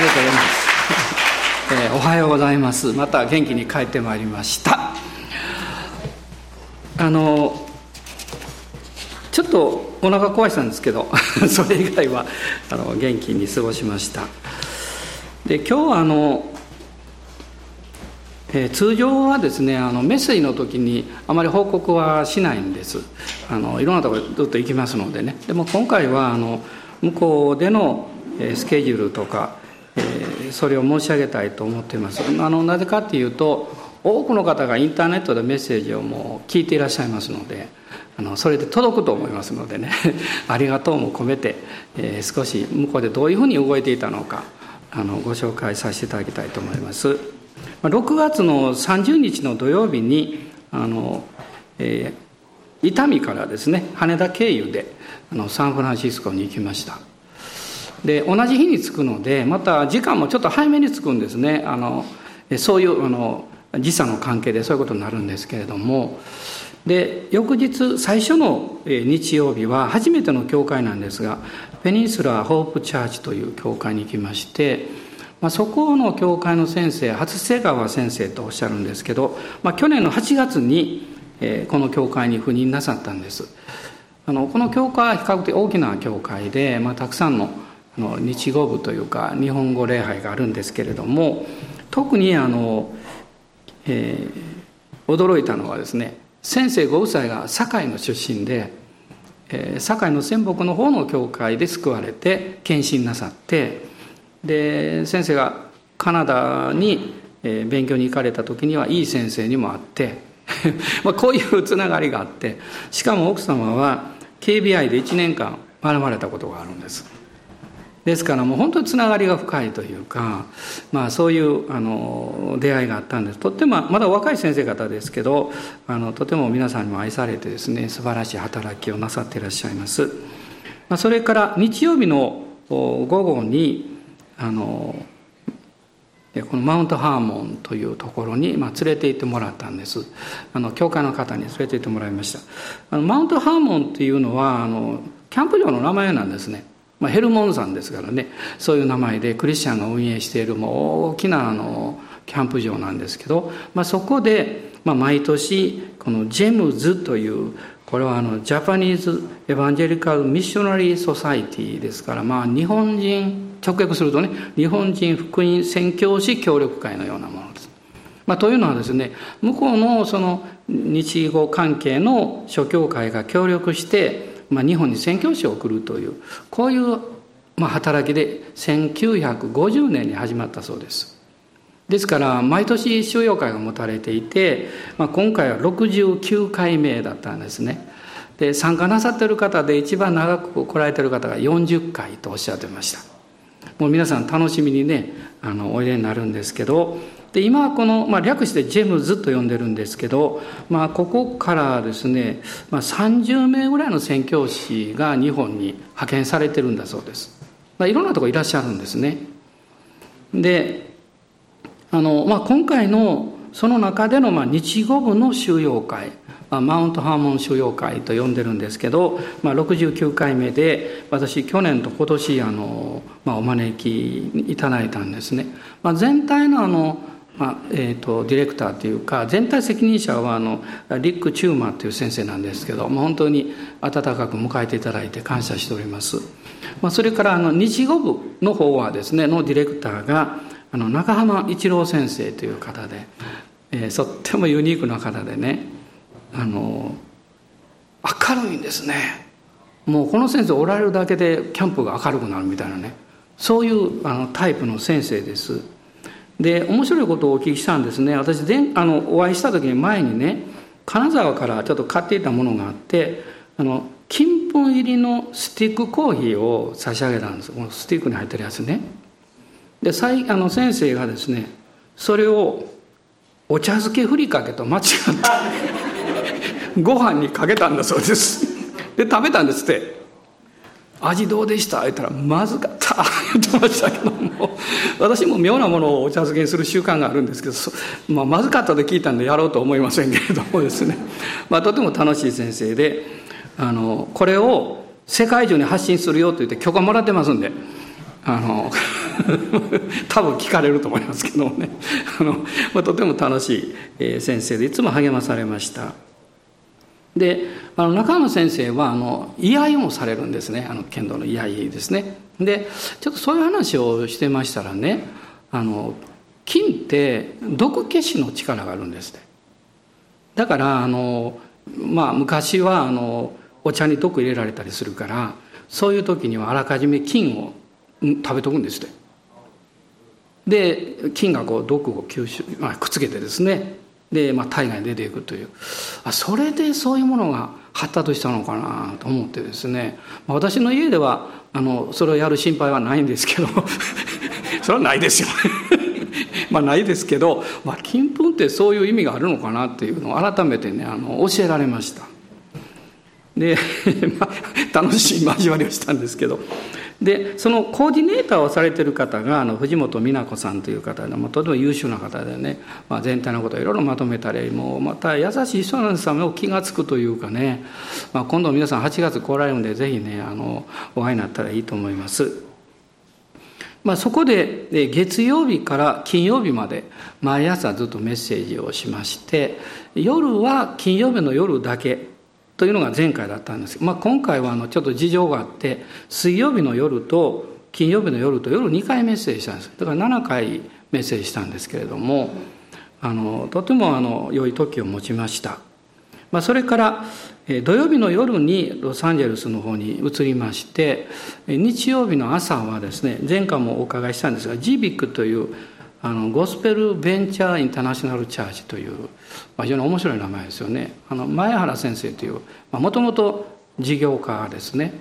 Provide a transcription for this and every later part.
ありがとうございます、えー、おはようございます。また元気に帰ってまいりました。あのちょっとお腹壊したんですけど それ以外はあの元気に過ごしました。で今日はあのえー、通常はですねあのメッセージの時にあまり報告はしないんです。あのいろんなところずっと行きますのでね。でも今回はあの向こうでのスケジュールとか、それを申し上げたいと思っています。あのなぜかっていうと多くの方がインターネットでメッセージをもう聞いていらっしゃいますのであのそれで届くと思いますのでね。ありがとうも込めて、えー、少し向こうでどういうふうに動いていたのかあのご紹介させていただきたいと思います。6月の30日の土曜日にあの、えー、伊丹からですね羽田経由であのサンフランシスコに行きました。で同じ日に着くのでまた時間もちょっと早めに着くんですね。あのそういうあの時差の関係でそういうことになるんですけれども。で翌日最初の日曜日は初めての教会なんですがペニンスラー・ホープ・チャーチという教会に行きましてまあ、そこの教会の先生初瀬川先生とおっしゃるんですけど、まあ、去年の8月に、え、この教会に赴任なさったんです。あのこの教会は比較的大きな教会で、まあ、たくさんのの日語部というか日本語礼拝があるんですけれども特にあの、えー、驚いたのはですね先生ご夫妻が堺の出身で、えー、堺の仙北の方の教会で救われて献身なさってで先生がカナダに勉強に行かれた時にはいい先生にも会って まあこういうつながりがあってしかも奥様は KBI で1年間学ばれたことがあるんです。ですからもう本当につながりが深いというか、まあ、そういうあの出会いがあったんです。とってもまだ若い先生方ですけどあのとても皆さんにも愛されてですね素晴らしい働きをなさっていらっしゃいます、まあ、それから日曜日の午後にあのこの Mount Hermon というところに、まあ、連れて行ってもらったんです。あの教会の方に連れて行ってもらいました。あの Mount Hermon っていうのはあのキャンプ場の名前なんですね、まあ、ヘルモン山ですからねそういう名前でクリスチャンが運営しているもう大きなあのキャンプ場なんですけど、まあ、そこで、まあ、毎年この JEMS というこれはあの Japanese Evangelical Missionary Society ですから、まあ、日本人直訳するとね日本人福音宣教師協力会のようなものです。まあ、というのはですね向こうのその日語関係の諸教会が協力して、まあ、日本に宣教師を送るというこういうまあ働きで1950年に始まったそうです。ですから毎年収容会が持たれていて、まあ、今回は69回目だったんですね。で参加なさってる方で一番長く来られてる方が40回とおっしゃってました。もう皆さん楽しみにねあのおいでになるんですけどで今はこの、まあ、略してジェムズと呼んでるんですけど、まあ、ここからですね、まあ、30名ぐらいの宣教師が日本に派遣されてるんだそうです、まあ、いろんなとこいらっしゃるんですね。であの、まあ、今回のその中での、まあ、日語部の収容会。マウントハーモン収容会と呼んでるんですけど、まあ、69回目で私去年と今年あの、まあ、お招きいただいたんですね、まあ、全体のあのまあえーと、ディレクターというか全体責任者はあのリック・チューマーという先生なんですけど、まあ、本当に温かく迎えていただいて感謝しております、まあ、それからあの日語部の方はですねのディレクターがあの中浜一郎先生という方で、えー、とってもユニークな方でねあの明るいんですね。もうこの先生おられるだけでキャンプが明るくなるみたいなね。そういうあのタイプの先生です。で面白いことをお聞きしたんですね。私であのお会いした時に前にね金沢からちょっと買っていたものがあってあの金粉入りのスティックコーヒーを差し上げたんです。このスティックに入ってるやつね。であの先生がですねそれをお茶漬けふりかけと間違ってご飯にかけたんだそうです。で食べたんですって。味どうでした？言ったらまずかった。言ってましたけども。私も妙なものをお茶漬けにする習慣があるんですけど、まあ、まずかったと聞いたんでやろうと思いませんけれどもですね、まあ、とても楽しい先生であのこれを世界中に発信するよと言って許可もらってますんで。あの多分聞かれると思いますけどもね。あの、まあ、とても楽しい先生でいつも励まされました。であの中野先生はあの居合もされるんですね。あの剣道の居合ですね。でちょっとそういう話をしてましたらねあの金って毒消しの力があるんですねだからあのまあ昔はあのお茶に毒入れられたりするからそういう時にはあらかじめ菌を食べとくんですって。で菌がこう毒を吸収、まあ、くっつけてですね。で、まあ、体外に出ていくという。あそれでそういうものが発達したのかなと思ってですね、まあ、私の家ではあのそれをやる心配はないんですけど。それはないですよ。まあないですけど、まあ、金粉ってそういう意味があるのかなっていうのを改めてねあの教えられました。で、まあ、楽しい交わりをしたんですけど。でそのコーディネーターをされてる方があの藤本美奈子さんという方で、まあ、とても優秀な方でね、まあ、全体のことをいろいろまとめたりもうまた優しい人なんですよ気が付くというかね、まあ、今度皆さん8月来られるんでぜひねあのお会いになったらいいと思います。まあ、そこで月曜日から金曜日まで毎朝ずっとメッセージをしまして夜は金曜日の夜だけというのが前回だったんです。まあ、今回はあのちょっと事情があって水曜日の夜と金曜日の夜と夜2回メッセージしたんです。だから7回メッセージしたんですけれどもあのとてもあの良い時を持ちました、まあ、それから土曜日の夜にロサンゼルスの方に移りまして日曜日の朝はですね前回もお伺いしたんですがジビックというあのゴスペルベンチャーインターナショナルチャージという、まあ、非常に面白い名前ですよね。あの前原先生というもともと事業家ですね。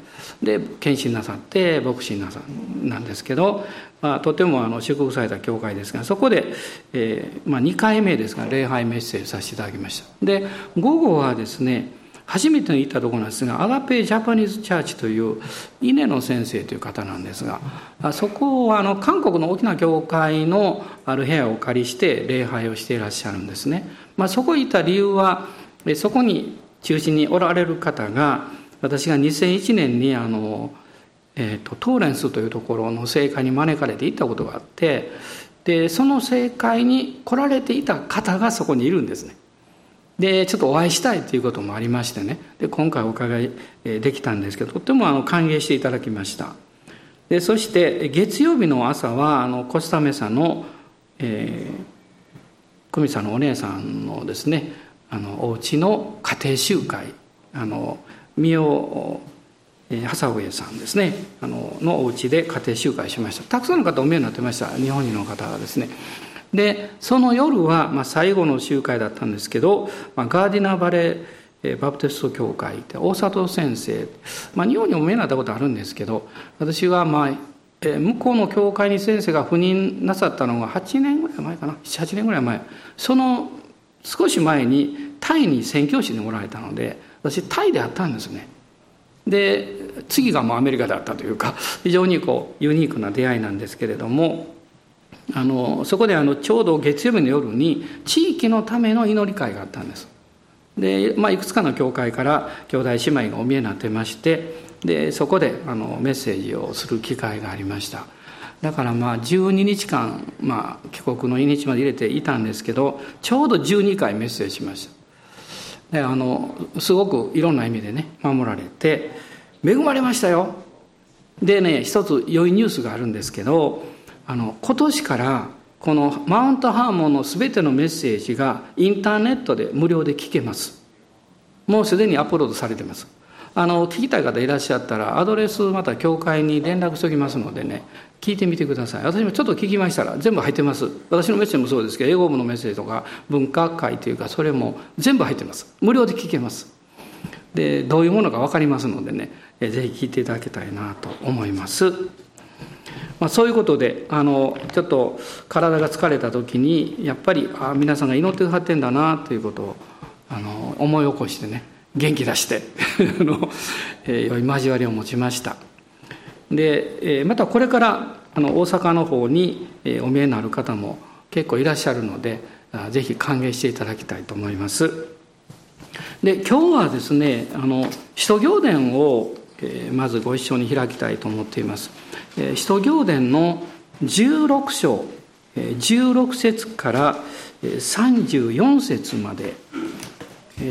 で献身なさって牧師なさなんですけど、まあ、とてもあの祝福された教会ですがそこで、えーまあ、2回目ですが礼拝メッセージさせていただきました。で午後はですね初めて行ったところなんですがアガペジャパニーズチャーチという稲野先生という方なんですがそこはあの韓国の大きな教会のある部屋を借りして礼拝をしていらっしゃるんですね、まあ、そこに行った理由はそこに中心におられる方が私が2001年にあの、えーと、トーレンスというところの政界に招かれて行ったことがあってでその政界に来られていた方がそこにいるんですね。でちょっとお会いしたいということもありましてね。で今回お伺いできたんですけどとってもあの歓迎していただきました。でそして月曜日の朝はあのコスタメさんの、えー、久美さんのお姉さんのですねあのお家の家庭集会あの三尾笹上さんですねあののお家で家庭集会しました。たくさんの方お見えになってました。日本人の方がですね。でその夜は、まあ、最後の集会だったんですけど、まあ、ガーディナーバレーバプテスト教会って大里先生、まあ、日本にも見えなったことあるんですけど私はまあ向こうの教会に先生が赴任なさったのが8年ぐらい前かな？78年ぐらい前。その少し前にタイに宣教師におられたので私タイであったんですね。で次がもうアメリカであったというか非常にこうユニークな出会いなんですけれどもあのそこであのちょうど月曜日の夜に地域のための祈り会があったんです。で、まあ、いくつかの教会から兄弟姉妹がお見えになってましてでそこであのメッセージをする機会がありました。だからまあ12日間、まあ、帰国の日にちまで入れていたんですけどちょうど12回メッセージしました。であのすごくいろんな意味でね守られて恵まれましたよ。でね一つ良いニュースがあるんですけどあの今年からこのマウントハーモンの全てのメッセージがインターネットで無料で聞けます。もうすでにアップロードされてます。あの聞きたい方いらっしゃったらアドレスまた教会に連絡しておきますのでね聞いてみてください。私もちょっと聞きましたら全部入ってます。私のメッセージもそうですけど英語部のメッセージとか文化会というかそれも全部入ってます。無料で聞けます。でどういうものか分かりますのでねぜひ聞いていただきたいなと思います。まあ、そういうことであのちょっと体が疲れた時にやっぱりあ皆さんが祈ってくださってんだなということをあの思い起こしてね元気出して あの、えー、良い交わりを持ちましたで、えー、またこれからあの大阪の方に、えー、お見えになる方も結構いらっしゃるのでぜひ歓迎していただきたいと思いますで今日はですねあの使徒行伝をえまずご一緒に開きたいと思っています。使徒行伝の16章16節から34節まで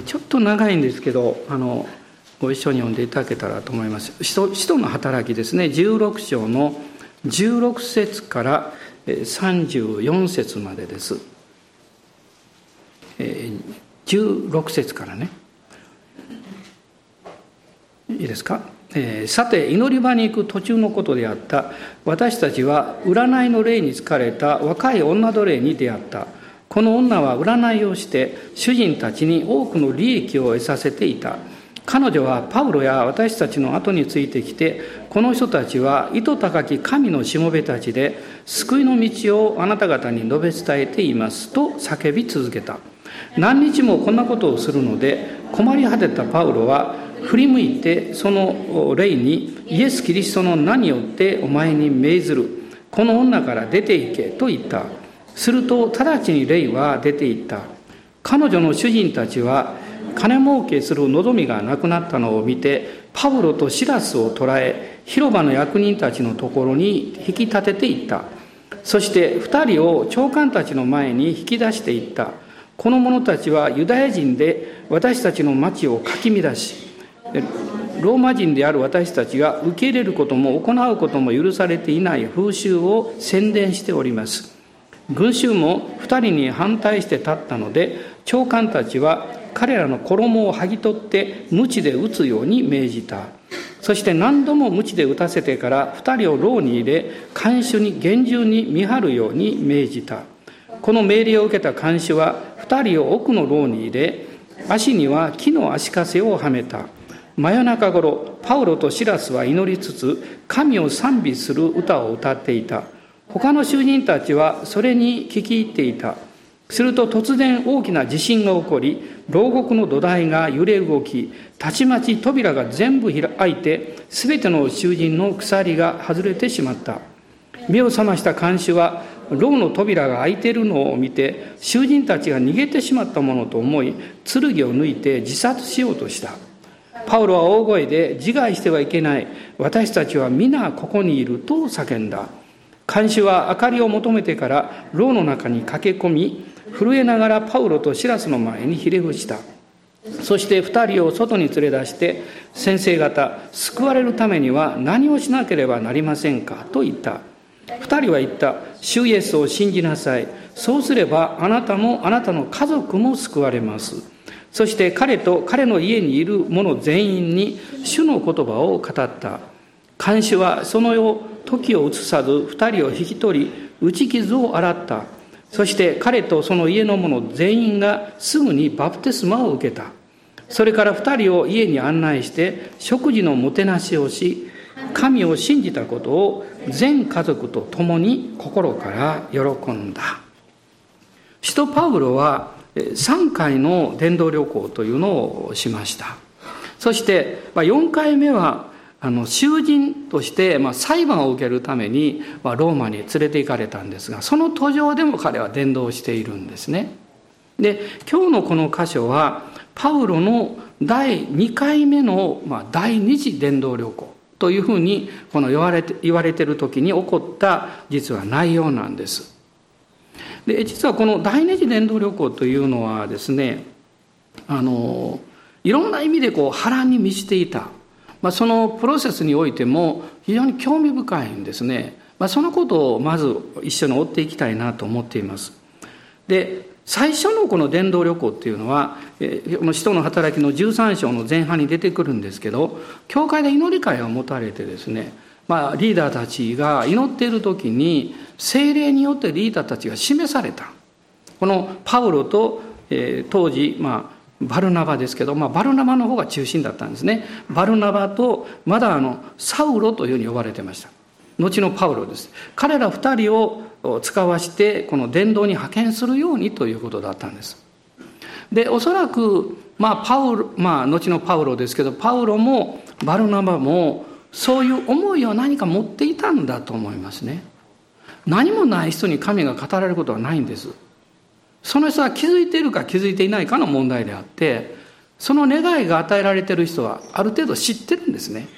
ちょっと長いんですけどあのご一緒に読んでいただけたらと思います。使徒の働きですね16章の16節から34節までです。16節からね。いいですか、えー、さて祈り場に行く途中のことであった。私たちは占いの霊に疲れた若い女奴隷に出会った。この女は占いをして主人たちに多くの利益を得させていた。彼女はパウロや私たちの後についてきてこの人たちは意図高き神のしもべたちで救いの道をあなた方に述べ伝えていますと叫び続けた。何日もこんなことをするので困り果てたパウロは振り向いてその霊にイエス・キリストの名によってお前に命ずる。この女から出て行けと言った。すると直ちに霊は出て行った。彼女の主人たちは金儲けする望みがなくなったのを見てパウロとシラスを捕らえ広場の役人たちのところに引き立てていった。そして二人を長官たちの前に引き出していった。この者たちはユダヤ人で私たちの町をかき乱しローマ人である私たちが受け入れることも行うことも許されていない風習を宣伝しております。群衆も2人に反対して立ったので長官たちは彼らの衣を剥ぎ取って鞭で打つように命じた。そして何度も鞭で打たせてから2人を牢に入れ看守に厳重に見張るように命じた。この命令を受けた看守は2人を奥の牢に入れ足には木の足かせをはめた。真夜中頃パウロとシラスは祈りつつ神を賛美する歌を歌っていた。他の囚人たちはそれに聞き入っていた。すると突然大きな地震が起こり牢獄の土台が揺れ動きたちまち扉が全部開いて全ての囚人の鎖が外れてしまった。目を覚ました看守は牢の扉が開いているのを見て囚人たちが逃げてしまったものと思い剣を抜いて自殺しようとした。パウロは大声で自害してはいけない。私たちは皆ここにいると叫んだ。看守は明かりを求めてから牢の中に駆け込み震えながらパウロとシラスの前にひれ伏した。そして二人を外に連れ出して先生方救われるためには何をしなければなりませんかと言った。二人は言った主イエスを信じなさい。そうすればあなたもあなたの家族も救われます。そして彼と彼の家にいる者全員に主の言葉を語った。看守はその夜時を移さず二人を引き取り打ち傷を洗った。そして彼とその家の者全員がすぐにバプテスマを受けた。それから二人を家に案内して食事のもてなしをし神を信じたことを全家族と共に心から喜んだ。使徒パウロは3回の伝道旅行というのをしました。そして4回目はあの囚人として、裁判を受けるために、ローマに連れて行かれたんですがその途上でも彼は伝道しているんですね。で今日のこの箇所はパウロの第2回目の、第二次伝道旅行。というふうにこの言われて言われてる時に起こった実は内容なんです。で実はこの第二次伝道旅行というのはですねあのいろんな意味でこう波乱に満ちていた、まあ、そのプロセスにおいても非常に興味深いんですね、まあ、そのことをまず一緒に追っていきたいなと思っています。で最初のこの伝道旅行っていうのはこの使徒の働きの13章の前半に出てくるんですけど教会で祈り会を持たれてですねまあ、リーダーたちが祈っている時に精霊によってリーダーたちが示された。このパウロと、えー、当時、まあ、バルナバですけど、まあ、バルナバの方が中心だったんですね。バルナバとまだあのサウロというふうに呼ばれてました。後のパウロです。彼ら2人を使わしてこの伝道に派遣するようにということだったんです。でおそらくまあパウロまあ後のパウロですけどパウロもバルナバもそういう思いを何か持っていたんだと思いますね。何もない人に神が語られることはないんです。その人は気づいているか気づいていないかの問題であってその願いが与えられている人はある程度知ってるんですね。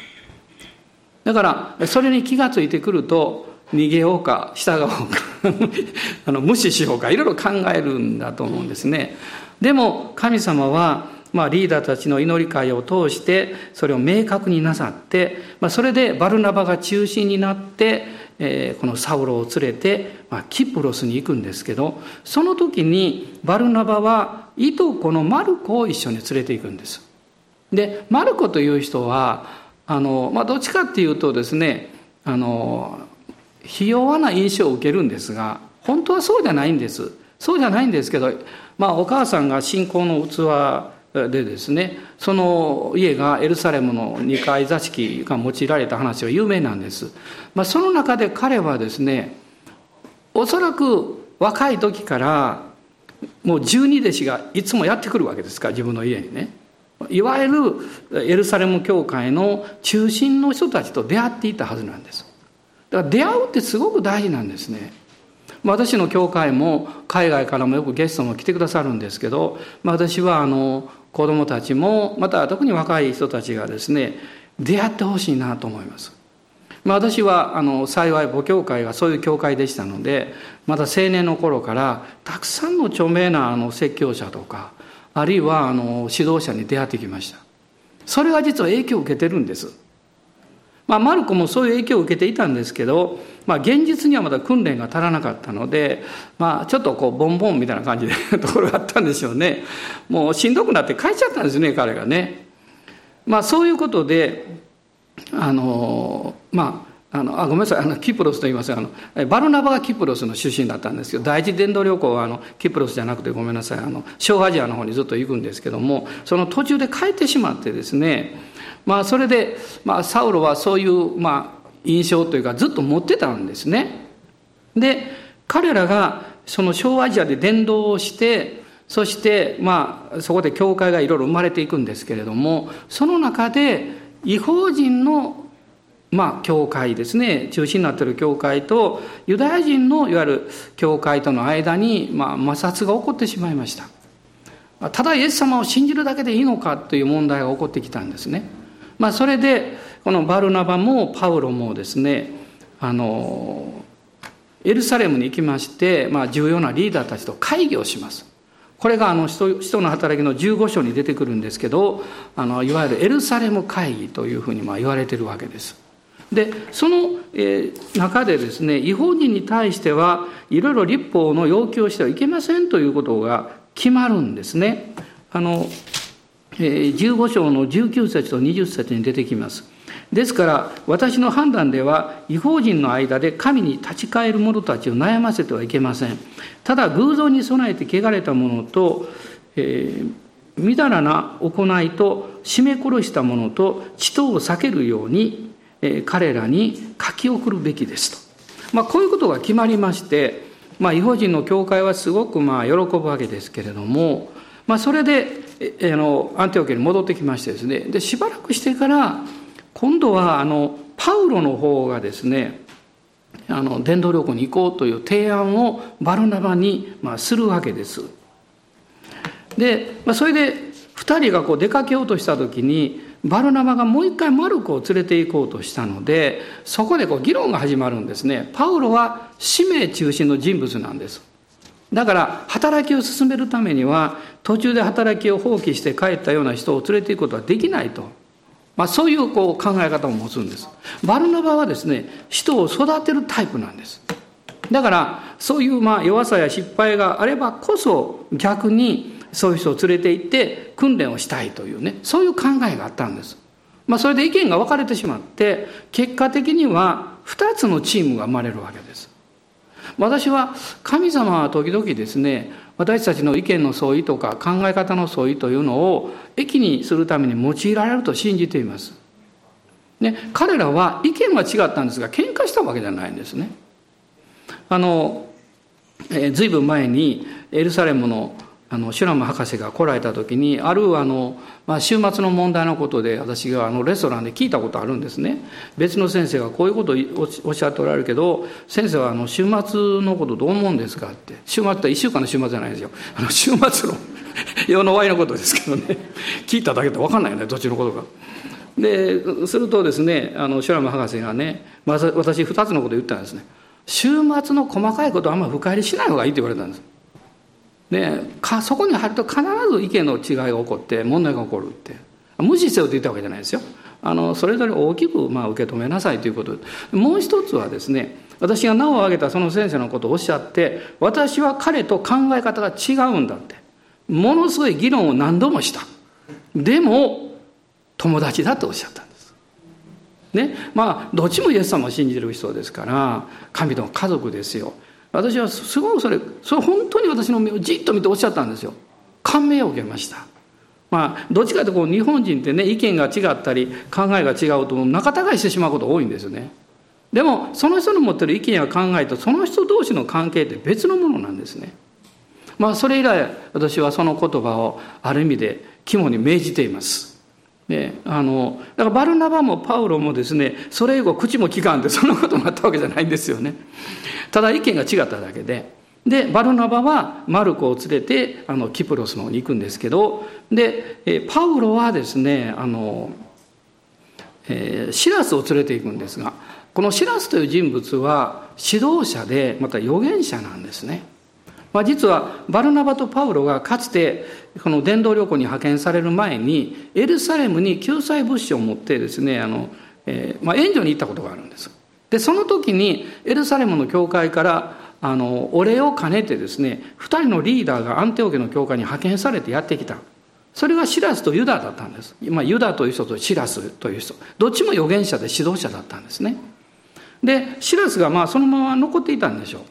だからそれに気がついてくると逃げようか従おうか あの無視しようかいろいろ考えるんだと思うんですねでも神様はまあ、リーダーたちの祈り会を通してそれを明確になさって、まあ、それでバルナバが中心になって、えー、このサウロを連れて、まあ、キプロスに行くんですけどその時にバルナバはいとこのマルコを一緒に連れて行くんです。でマルコという人はあの、まあ、どっちかっていうとですねあのひ弱な印象を受けるんですが本当はそうじゃないんです。そうじゃないんですけど、まあ、お母さんが信仰の器でですねその家がエルサレムの2階座敷が用いられた話は有名なんです、まあ、その中で彼はですねおそらく若い時からもう十二弟子がいつもやってくるわけですから自分の家にね。いわゆるエルサレム教会の中心の人たちと出会っていたはずなんです。だから出会うってすごく大事なんですね。私の教会も海外からもよくゲストも来てくださるんですけど、私はあの子どもたちもまた特に若い人たちがですね出会ってほしいなと思います。私はあの幸い母教会がそういう教会でしたのでまだ青年の頃からたくさんの著名なあの説教者とかあるいはあの指導者に出会ってきました。それは実は影響を受けてるんです。まあ、マルコもそういう影響を受けていたんですけど、まあ、現実にはまだ訓練が足らなかったので、まあ、ちょっとこうボンボンみたいな感じでところがあったんでしょうねもうしんどくなって帰っちゃったんですね彼がね。まあ、そういうことであのまああのあごめんなさいあのキプロスと言いますあのバルナバがキプロスの出身だったんですけど第一伝道旅行はあのキプロスじゃなくてごめんなさいあの小アジアの方にずっと行くんですけどもその途中で帰ってしまってですねまあ、それで、まあ、サウロはそういう、まあ、印象というかずっと持ってたんですね。で彼らがその小アジアで伝道をしてそしてまあそこで教会がいろいろ生まれていくんですけれどもその中で違法人のまあ教会ですね中心になっている教会とユダヤ人のいわゆる教会との間にまあ摩擦が起こってしまいました。ただイエス様を信じるだけでいいのかという問題が起こってきたんですね。まあ、それでこのバルナバもパウロもですねあのエルサレムに行きまして、まあ、重要なリーダーたちと会議をします。これがあの人の働きの15章に出てくるんですけどあのいわゆるエルサレム会議というふうにまあ言われてるわけです。でその、中でですね違法人に対してはいろいろ立法の要求をしてはいけませんということが決まるんですね。あの15章の19節と20節に出てきます。ですから私の判断では違法人の間で神に立ち返る者たちを悩ませてはいけません。ただ偶像に備えて汚れた者と、えー、みだらな行いと締め殺した者と血とを避けるように、えー、彼らに書き送るべきですと。まあ、こういうことが決まりまして、まあ、違法人の教会はすごくまあ喜ぶわけですけれども、まあ、それであのアンテオケに戻ってきましてですねでしばらくしてから今度はあのパウロの方がですねあの伝道旅行に行こうという提案をバルナバに、まあ、するわけです。で、まあ、それで2人がこう出かけようとした時にバルナバがもう一回マルコを連れて行こうとしたのでそこでこう議論が始まるんですね。パウロは使命中心の人物なんです。だから働きを進めるためには途中で働きを放棄して帰ったような人を連れて行くことはできないと、まあ、そういうこう考え方を持つんです。バルナバはですね人を育てるタイプなんです。だからそういうまあ弱さや失敗があればこそ逆にそういう人を連れて行って訓練をしたいというねそういう考えがあったんです。まあ、それで意見が分かれてしまって結果的には2つのチームが生まれるわけです。私は神様は時々ですね私たちの意見の相違とか考え方の相違というのを益にするために用いられると信じています。ね、彼らは意見は違ったんですが喧嘩したわけじゃないんですね。あの、えー、随分前にエルサレムのあのシュラム博士が来られた時にあるあの、まあ、週末の問題のことで私があのレストランで聞いたことあるんですね。別の先生がこういうことをおっしゃっておられるけど先生はあの週末のことどう思うんですかって。週末って1週間の週末じゃないですよ。あの週末の世の終わりのことですけどね。聞いただけで分かんないよねどっちのことか。でするとですねあのシュラム博士がね、ま、私2つのこと言ったんですね。週末の細かいことはあんまり深入りしない方がいいって言われたんです。でかそこに入ると必ず意見の違いが起こって問題が起こるって。無視せよと言ったわけじゃないですよ。あのそれぞれ大きくまあ受け止めなさいということ。もう一つはですね私が名を挙げたその先生のことをおっしゃって私は彼と考え方が違うんだって。ものすごい議論を何度もした。でも友達だとおっしゃったんです。ねまあどっちもイエス様を信じる人ですから神との家族ですよ。私はすごいそれそれ本当に私の目をじっと見ておっしゃったんですよ。感銘を受けました。まあ、どっちかというとこう日本人ってね意見が違ったり考えが違うと仲違いしてしまうこと多いんですよね。でもその人の持ってる意見や考えとその人同士の関係って別のものなんですね。まあそれ以来私はその言葉をある意味で肝に銘じています。ね、あのだからバルナバもパウロもですねそれ以後口も利かんでそんなことになったわけじゃないんですよねただ意見が違っただけででバルナバはマルコを連れてあのキプロスの方に行くんですけどでえパウロはですねあの、えー、シラスを連れて行くんですがこのシラスという人物は指導者でまた預言者なんですね。まあ、実はバルナバとパウロがかつてこの伝道旅行に派遣される前にエルサレムに救済物資を持ってですねあの、えーまあ、援助に行ったことがあるんです。でその時にエルサレムの教会からあのお礼を兼ねてですね2人のリーダーがアンテオ家の教会に派遣されてやってきた。それがシラスとユダだったんです、まあ、ユダという人とシラスという人。どっちも預言者で指導者だったんですね。でシラスがまあそのまま残っていたんでしょう。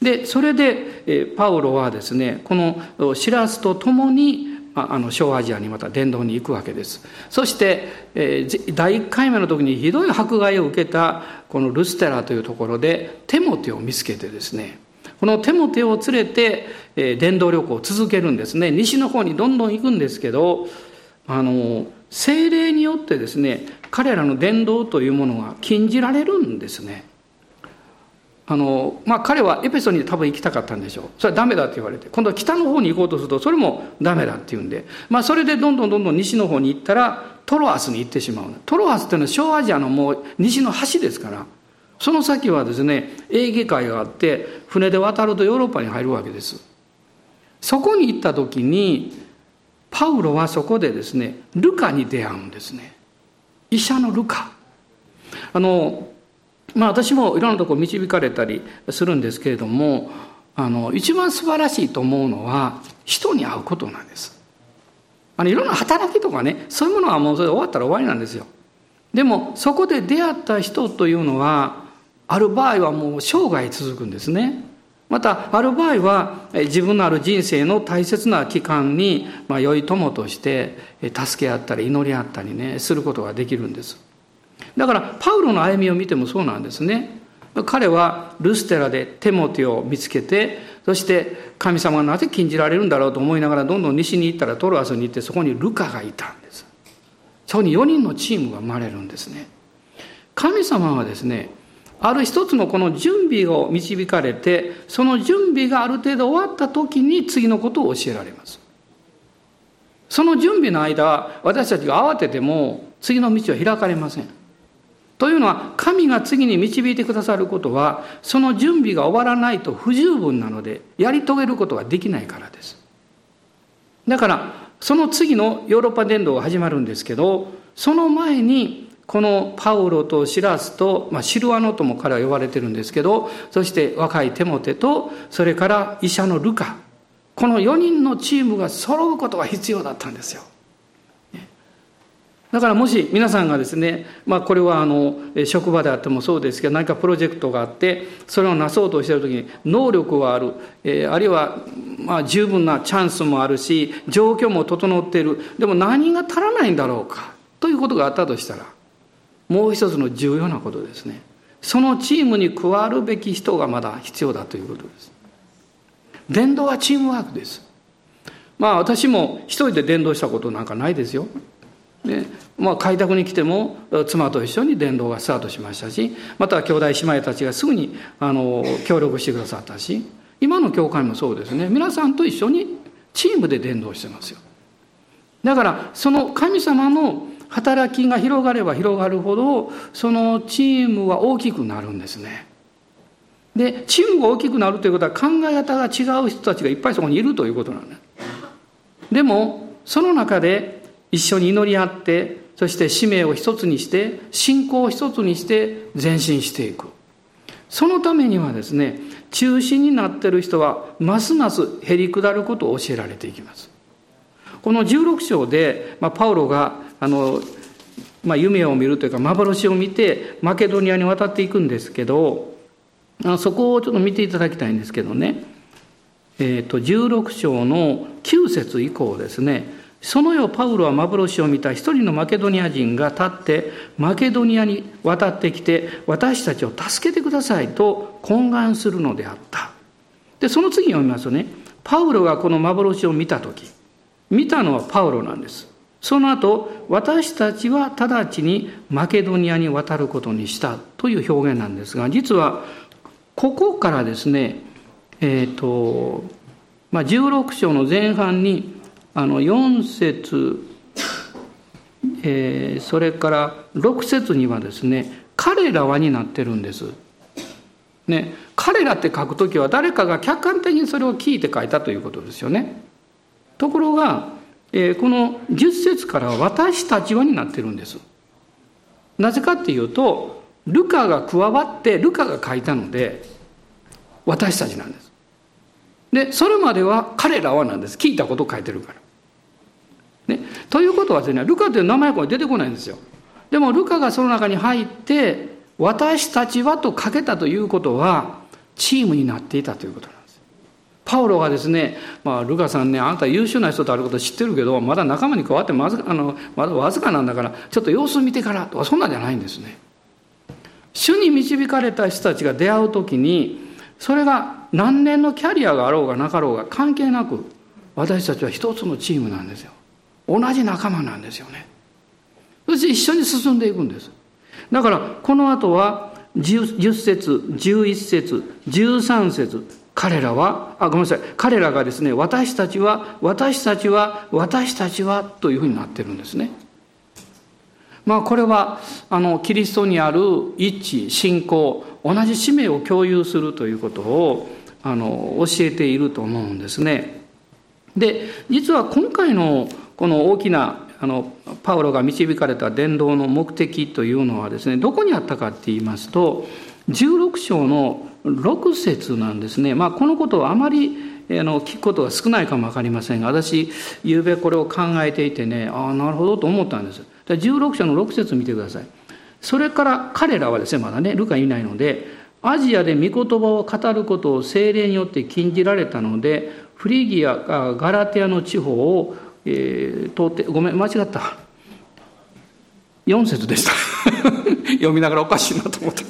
でそれで、パウロはですねこのシラスと共にあの小アジアにまた伝道に行くわけです。そして、第1回目の時にひどい迫害を受けたこのルステラというところでテモテを見つけてですねこのテモテを連れて、えー、伝道旅行を続けるんですね。西の方にどんどん行くんですけどあの精霊によってですね彼らの伝道というものが禁じられるんですね。あのまあ彼はエペソに多分行きたかったんでしょう。それはダメだって言われて。今度は北の方に行こうとするとそれもダメだって言うんで。まあそれでどんどんどんどん西の方に行ったらトロアスに行ってしまうトロアスっていうのは小アジアのもう西の端ですから。その先はですねエーゲ海があって船で渡るとヨーロッパに入るわけです。そこに行った時にパウロはそこでですねルカに出会うんですね。医者のルカ。あのまあ私もいろんなところ導かれたりするんですけれどもあの一番素晴らしいと思うのは人に会うことなんです。あのいろんな働きとかねそういうものはもうそれ終わったら終わりなんですよ。でもそこで出会った人というのはある場合はもう生涯続くんですね。またある場合は自分のある人生の大切な期間に、まあ、良い友として助け合ったり祈り合ったりねすることができるんです。だからパウロの歩みを見てもそうなんですね。彼はルステラでテモテを見つけてそして神様がなぜ禁じられるんだろうと思いながらどんどん西に行ったらトロアスに行ってそこにルカがいたんです。そこに4人のチームが生まれるんですね。神様はですねある一つのこの準備を導かれてその準備がある程度終わった時に次のことを教えられます。その準備の間私たちが慌てても次の道は開かれません。というのは神が次に導いてくださることはその準備が終わらないと不十分なのでやり遂げることができないからです。だからその次のヨーロッパ伝道が始まるんですけどその前にこのパウロとシラスと、まあ、シルアノとも彼は呼ばれてるんですけどそして若いテモテとそれから医者のルカ。この4人のチームが揃うことが必要だったんですよ。だからもし皆さんがですね、まあ、これはあの職場であってもそうですけど何かプロジェクトがあってそれをなそうとしている時に能力はある、えー、あるいはまあ十分なチャンスもあるし状況も整っている。でも何が足らないんだろうかということがあったとしたらもう一つの重要なことですね。そのチームに加わるべき人がまだ必要だということです。伝道はチームワークです。まあ私も一人で伝道したことなんかないですよ。で、まあ、開拓に来ても妻と一緒に伝道がスタートしましたしまた兄弟姉妹たちがすぐにあの協力してくださったし今の教会もそうですね皆さんと一緒にチームで伝道してますよだからその神様の働きが広がれば広がるほどそのチームは大きくなるんですね。でチームが大きくなるということは考え方が違う人たちがいっぱいそこにいるということなんです。でもその中で一緒に祈り合ってそして使命を一つにして信仰を一つにして前進していく。そのためにはですね中心になってる人はますますへり下ることを教えられていきます。この16章で、まあ、パウロがあの、まあ、夢を見るというか幻を見てマケドニアに渡っていくんですけどそこをちょっと見ていただきたいんですけどね、えーと、16章の9節以降ですね。その夜パウロは幻を見た一人のマケドニア人が立ってマケドニアに渡ってきて私たちを助けてくださいと懇願するのであった。でその次読みますとねパウロがこの幻を見た時見たのはパウロなんです。その後私たちは直ちにマケドニアに渡ることにしたという表現なんですが実はここからですね、えっ、ー、と、まあ、16章の前半に、あの、4節、えー、それから6節にはですね、彼らはになってるんです。ね、彼らって書くときは誰かが客観的にそれを聞いて書いたということですよね。ところが、えー、この10節から私たちはになってるんです。なぜかっていうと、ルカが加わってルカが書いたので私たちなんですでそれまでは彼らはなんです聞いたことを書いてるから。ね、ということはですねルカという名前は出てこないんですよ。でもルカがその中に入って私たちはと書けたということはチームになっていたということなんですパウロがですね、まあ、ルカさんねあなた優秀な人とあること知ってるけどまだ仲間に加わってまずあのまだわずかなんだからちょっと様子見てからとかそんなんじゃないんですね。主に導かれた人たちが出会う時にそれが何年のキャリアがあろうがなかろうが関係なく私たちは一つのチームなんですよ。同じ仲間なんですよね。そして一緒に進んでいくんです。だからこの後は 10, 10節11節13節彼らはあごめんなさい。彼らがですね私たちは私たちは私たちはというふうになってるんですね。まあ、これはあのキリストにある一致信仰同じ使命を共有するということをあの教えていると思うんですね。で実は今回のこの大きなあのパウロが導かれた伝道の目的というのはですねどこにあったかって言いますと16章の6節なんですね。まあ、このことをあまりあの聞くことが少ないかも分かりませんが私昨べこれを考えていてねああなるほどと思ったんです。16章の6節見てください。それから彼らはですね、まだね、ルカいないので、アジアで御言葉を語ることを精霊によって禁じられたので、フリギア、ガラテアの地方を、えー、通って、ごめん、間違った。4節でした。読みながらおかしいなと思った。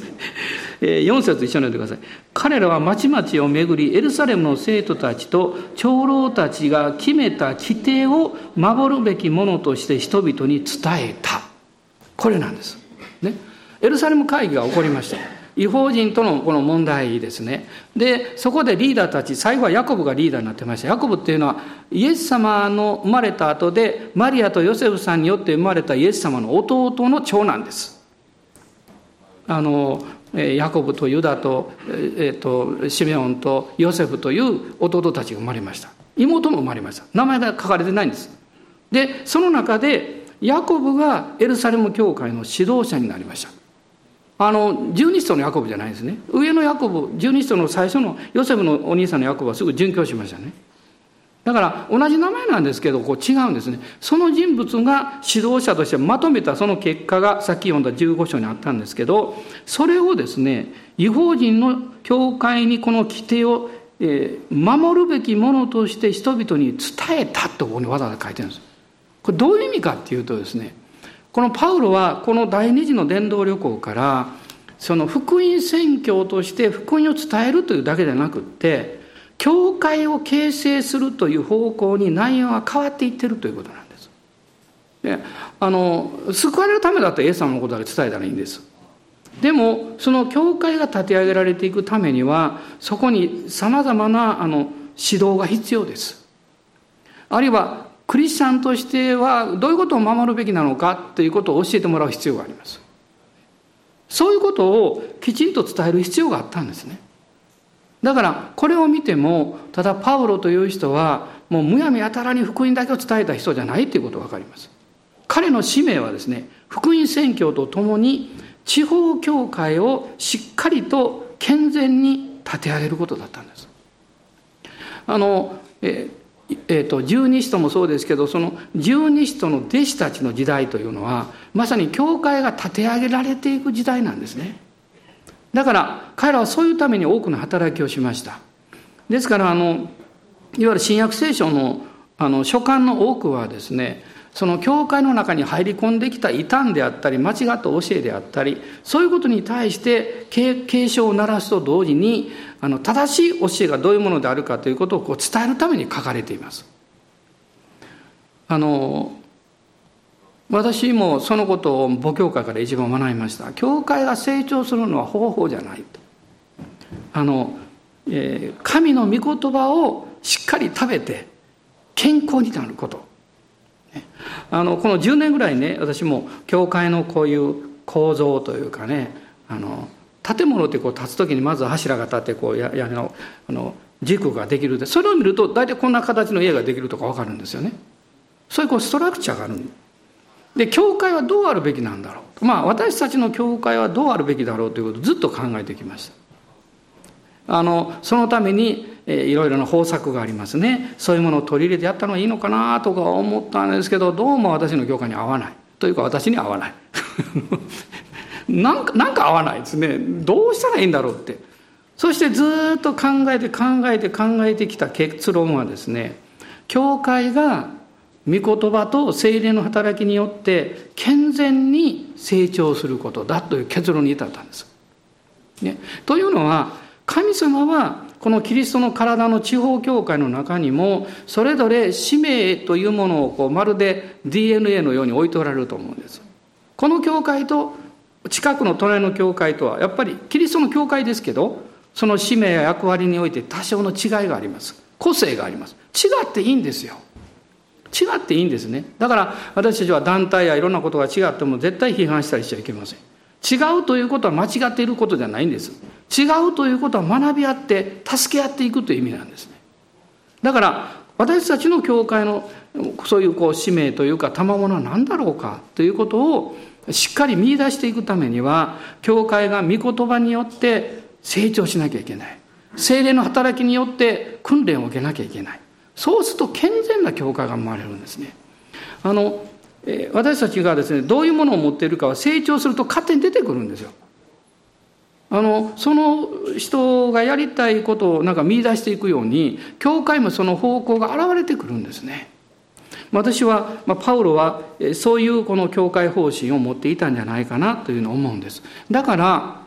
4節一緒に読んでください。彼らは町々を巡り、エルサレムの生徒たちと長老たちが決めた規定を守るべきものとして人々に伝えた。これなんです。ね。エルサレム会議が起こりました。違法人とのこの問題ですね。で、そこでリーダーたち、最後はヤコブがリーダーになってました。ヤコブっていうのは、イエス様の生まれた後で、マリアとヨセフさんによって生まれたイエス様の弟の長男です。あの、ヤコブとユダと,、えーと、シメオンとヨセフという弟たちが生まれました妹も生まれました名前が書かれてないんですでその中でヤコブがエルサレム教会の指導者になりましたあの十二使徒のヤコブじゃないですね。上のヤコブ十二使徒の最初のヨセフのお兄さんのヤコブはすぐ殉教しましたね。だから同じ名前なんですけどこう違うんですね。その人物が指導者としてまとめたその結果がさっき読んだ15章にあったんですけどそれをですね違法人の教会にこの規定を、えー、守るべきものとして人々に伝えたとここにわざわざ書いてるんです。これどういう意味かっていうとですねこのパウロはこの第二次の伝道旅行からその福音宣教として福音を伝えるというだけでなくって教会を形成するという方向に内容が変わっていってるということなんです。であの救われるためだったらイエス様のことだけ伝えたらいいんです。でもその教会が立て上げられていくためにはそこにさまざまなあの指導が必要です。あるいはクリスチャンとしてはどういうことを守るべきなのかということを教えてもらう必要があります。そういうことをきちんと伝える必要があったんですね。だからこれを見てもただパウロという人はもうむやみやたらに福音だけを伝えた人じゃないということが分かります。彼の使命はですね福音宣教とともに地方教会をしっかりと健全に立て上げることだったんです。あのええーと、十二使徒もそうですけどその十二使徒の弟子たちの時代というのはまさに教会が立て上げられていく時代なんですね。だから彼らはそういうために多くの働きをしました。ですからあのいわゆる新約聖書のあの書簡の多くはですねその教会の中に入り込んできた異端であったり間違った教えであったりそういうことに対して警鐘を鳴らすと同時にあの正しい教えがどういうものであるかということをこう伝えるために書かれています。あの私もそのことを母教会から一番学びました。教会が成長するのは方法じゃないと。あの、えー、神の御言葉をしっかり食べて健康になること。あのこの10年ぐらいね私も教会のこういう構造というかねあの建物ってこう立つ時にまず柱が立ってこう屋根のあの軸ができるでそれを見ると大体こんな形の家ができるとか分かるんですよね。そういうこうストラクチャーがあるで教会はどうあるべきなんだろうまあ私たちの教会はどうあるべきだろうということをずっと考えてきました。あのそのためにえいろいろな方策がありますね。そういうものを取り入れてやったのがいいのかなとか思ったんですけどどうも私の教会に合わない。というか私に合わない。なんかなんか合わないですね。どうしたらいいんだろうって。そしてずっと考えて考えて考えてきた結論はですね教会が御言葉と精霊の働きによって健全に成長することだという結論に至ったんです。ね、というのは神様はこのキリストの体の地方教会の中にもそれぞれ使命というものをこうまるで DNA のように置いておられると思うんです。この教会と近くの隣の教会とはやっぱりキリストの教会ですけどその使命や役割において多少の違いがあります。個性があります。違っていいんですよ。違っていいんですね。だから私たちは団体やいろんなことが違っても絶対批判したりしちゃいけません。違うということは間違っていることじゃないんです。違うということは学び合って助け合っていくという意味なんですね。だから私たちの教会のそういうこう使命というか賜物は何だろうかということをしっかり見出していくためには教会が御言葉によって成長しなきゃいけない。精霊の働きによって訓練を受けなきゃいけない。そうすると健全な教会が生まれるんですね。あの私たちがですねどういうものを持っているかは成長すると勝手に出てくるんですよ。あのその人がやりたいことをなんか見出していくように教会もその方向が現れてくるんですね。私は、まあ、パウロはそういうこの教会方針を持っていたんじゃないかなというのを思うんです。だから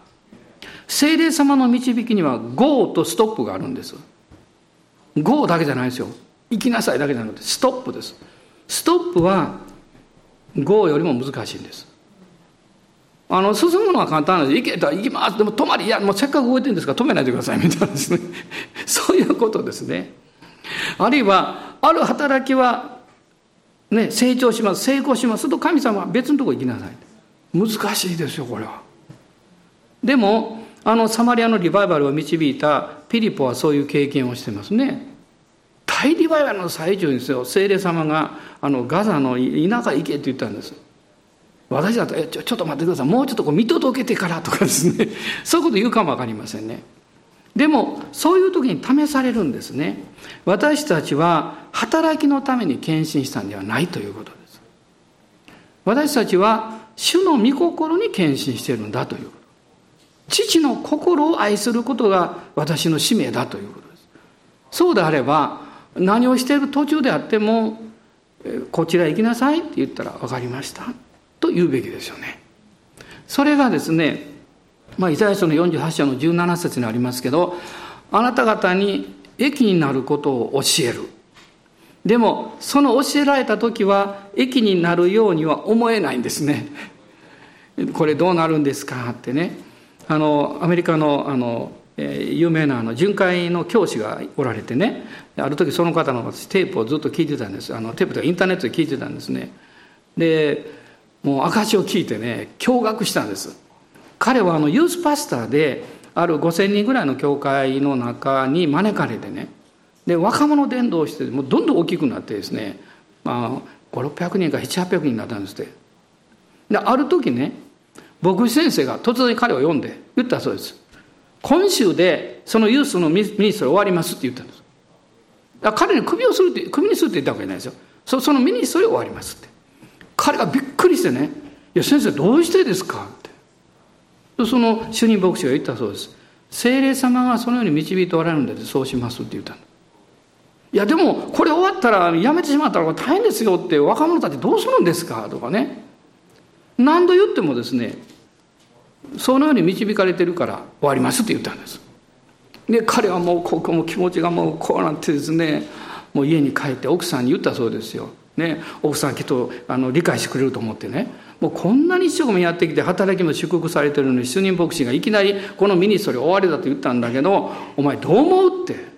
聖霊様の導きには GO とストップがあるんです。GO だけじゃないですよ。行きなさいだけじゃなくてストップです。ストップは GO よりも難しいんです。あの進むのは簡単なんです。行けた行きます。でも止まりいやもうせっかく動いてるんですから止めないでください。みたいなですね。そういうことですね。あるいはある働きはね成長します。成功します。と神様は別のとこ行きなさい。難しいですよこれは。でもあのサマリアのリバイバルを導いたピリポはそういう経験をしてますね。大リバイバルの最中にですよ。精霊様があのガザの田舎行けって言ったんです。私だとえちょちょっと待ってください。もうちょっとこう見届けてからとかですね。そういうこと言うかも分かりませんね。でもそういう時に試されるんですね。私たちは働きのために献身したんではないということです。私たちは主の御心に献身してるんだということ。父の心を愛することが私の使命だということです。そうであれば何をしている途中であってもこちら行きなさいって言ったら分かりました。と言うべきですよね。それがですね、まあ、イザヤ書の48章の17節にありますけど、あなた方に益になることを教える。でも、その教えられた時は、益になるようには思えないんですね。これどうなるんですか？ってね。あの、アメリカの、あの、有名なあの巡回の教師がおられてねある時その方の私テープをずっと聞いてたんですあのテープとかインターネットで聞いてたんですねでもう証を聞いてね驚愕したんです。彼はあのユースパスターである5,000人ぐらいの教会の中に招かれてねで若者伝道してもうどんどん大きくなってですね、まあ、5600人か7800人になったんですって。である時ね牧師先生が突然彼を呼んで言ったそうです。今週でその youth の ministry 終わりますって言ったんです。彼に首をするって首にするって言ったわけじゃないですよ。そその ministry 終わりますって。彼がびっくりしてね「いや先生どうしてですか?」って。その主任牧師が言ったそうです。聖霊様がそのように導いておられるんでそうしますって言ったいやでもこれ終わったらやめてしまったら大変ですよって若者たちどうするんですか？とかね。何度言ってもですねそのように導かれてるから終わりますって言ったんです。で彼はもうここも気持ちがもうこうなってですねもう家に帰って奥さんに言ったそうですよ、ね、奥さんきっとあの理解してくれると思ってね。もうこんなに一生懸命やってきて働きも祝福されてるのに主任牧師がいきなりこのミニストリー終わりだと言ったんだけどお前どう思うって。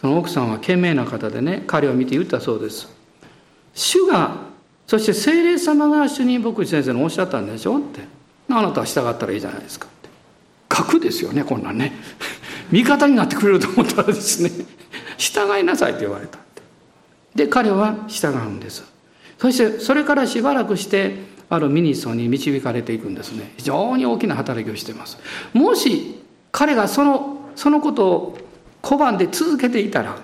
その奥さんは賢明な方でね彼を見て言ったそうです。主がそして精霊様が主任牧師先生におっしゃったんでしょって。あなたは従ったらいいじゃないですかって。格ですよねこんなんね。味方になってくれると思ったらですね従いなさいと言われた。で彼は従うんです。そしてそれからしばらくしてあるミニストに導かれていくんですね。非常に大きな働きをしています。もし彼がそのそのことを拒んで続けていたら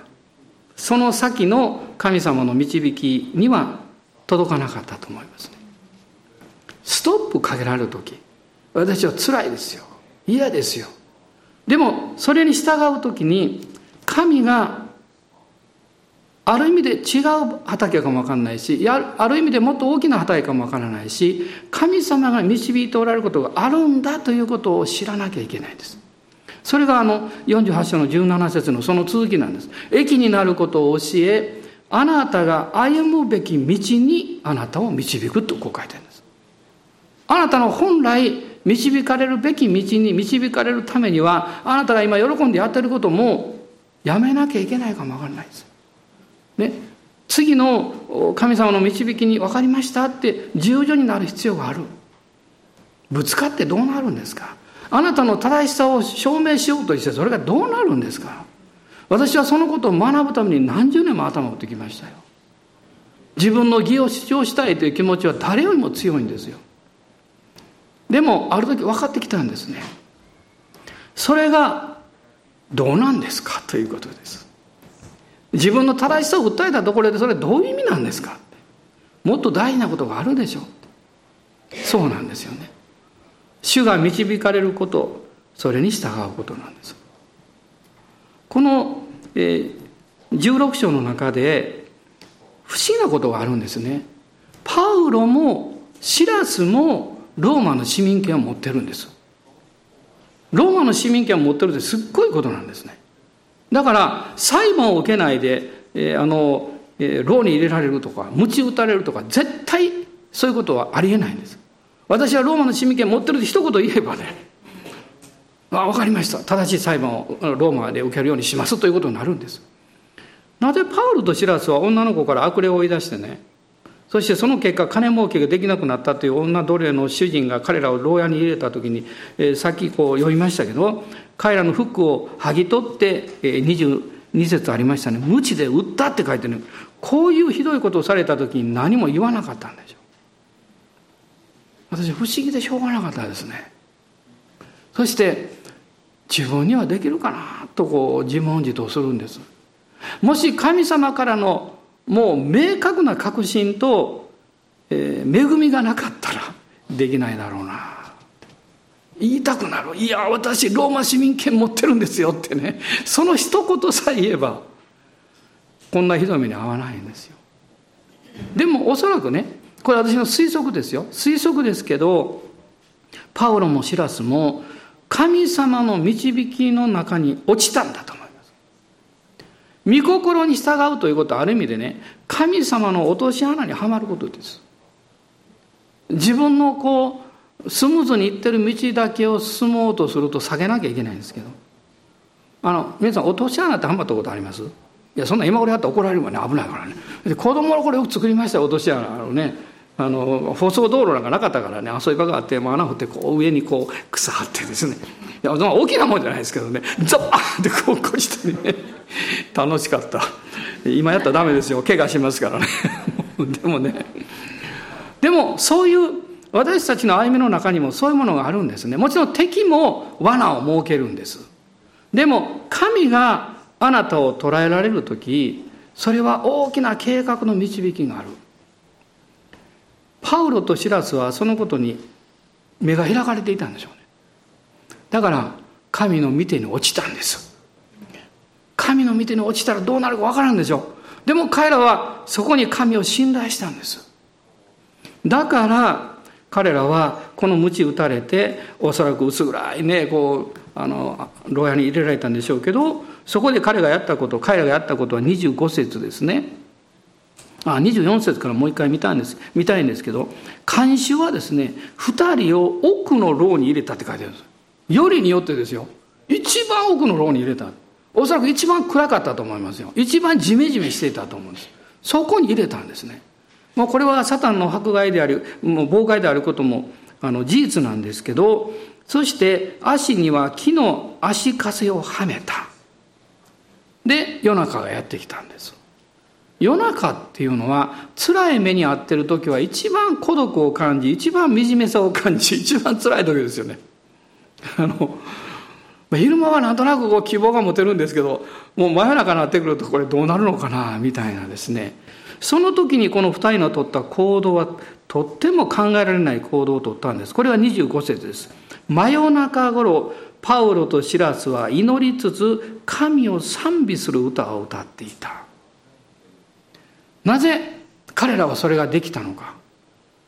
その先の神様の導きには届かなかったと思いますね。ストップかけられる時私は辛いですよ。嫌ですよ。でもそれに従う時に神がある意味で違う畑かもわかんないしある意味でもっと大きな畑かもわからないし神様が導いておられることがあるんだということを知らなきゃいけないんですそれがあの48章の17節のその続きなんです。益になることを教え、あなたが歩むべき道にあなたを導くとこう書いてあるんです。あなたの本来導かれるべき道に導かれるためには、あなたが今喜んでやってることもやめなきゃいけないかもわからないです。ね。次の神様の導きに分かりましたって従順になる必要がある。ぶつかってどうなるんですか？あなたの正しさを証明しようとしてそれがどうなるんですか？私はそのことを学ぶために何十年も頭を打ってきましたよ。自分の義を主張したいという気持ちは誰よりも強いんですよ。でもある時分かってきたんですね。それがどうなんですか？ということです。自分の正しさを訴えたところでそれどういう意味なんですか？もっと大事なことがあるでしょうそうなんですよね。主が導かれることそれに従うことなんです。この、えー、16章の中で不思議なことがあるんですね。パウロもシラスもローマの市民権を持ってるんです。ローマの市民権を持ってるってすっごいことなんですね。だから裁判を受けないで、えー、あの、えー、牢に入れられるとか鞭打たれるとか絶対そういうことはありえないんです。私はローマの市民権持ってるって一言言えばねあ分かりました。正しい裁判をローマで受けるようにしますということになるんです。なぜパウルとシラスは女の子から悪霊を追い出してねそしてその結果金儲けができなくなったという女奴隷の主人が彼らを牢屋に入れた時に、えー、さっきこう読みましたけど彼らの服を剥ぎ取って、えー、22節ありましたね。無知で売ったって書いてる。こういうひどいことをされた時に何も言わなかったんでしょ私不思議でしょうがなかったですね。そして自分にはできるかなとこう自問自答するんです。もし神様からのもう明確な確信と、えー、恵みがなかったらできないだろうな。言いたくなる。いや私ローマ市民権持ってるんですよってね。その一言さえ言えばこんなひどい目に遭わないんですよ。でもおそらくねこれ私の推測ですよ。推測ですけどパウロもシラスも神様の導きの中に落ちたんだと。御心に従うということはある意味でね神様の落とし穴にはまることです。自分のこうスムーズにいってる道だけを進もうとすると下げなきゃいけないんですけど。あの皆さん落とし穴ってはまったことあります？いやそんな今頃やったら怒られるもんね。危ないからね。で子供の頃よく作りましたよ落とし穴。あのねあの舗装道路なんかなかったからね遊び場があってもう穴掘ってこう上にこう草張ってですね。いや大きなもんじゃないですけどねザバーンってこうこうしてね。楽しかった。今やったらダメですよ。怪我しますからね。でもね。でもそういう私たちの歩みの中にもそういうものがあるんですね。もちろん敵も罠を設けるんです。でも神があなたを捉えられる時それは大きな計画の導きがある。パウロとシラスはそのことに目が開かれていたんでしょうね。だから神の見てに落ちたんです。神の見てに落ちたらどうなるかわからんでしょう。でも彼らはそこに神を信頼したんです。だから彼らはこの鞭打たれておそらく薄暗いねこうあの牢屋に入れられたんでしょうけどそこで彼がやったこと彼らがやったことは25節ですね。あ24節からもう一回見たんです見たいんですけど監視はですね2人を奥の牢に入れたって書いてあるんです。よりによってですよ。一番奥の牢に入れた。おそらく一番暗かったと思いますよ。一番ジメジメしていたと思うんです。そこに入れたんですね。もうこれはサタンの迫害でありもう妨害であることもあの事実なんですけどそして足には木の足かせをはめた。で夜中がやってきたんです。夜中っていうのは辛い目に遭ってる時は一番孤独を感じ一番惨めさを感じ 一番辛い時ですよね。あの昼間はなんとなくこう希望が持てるんですけどもう真夜中になってくるとこれどうなるのかなみたいなですね。その時にこの二人の取った行動はとっても考えられない行動を取ったんです。これは25節です。真夜中頃パウロとシラスは祈りつつ神を賛美する歌を歌っていた。なぜ彼らはそれができたのか？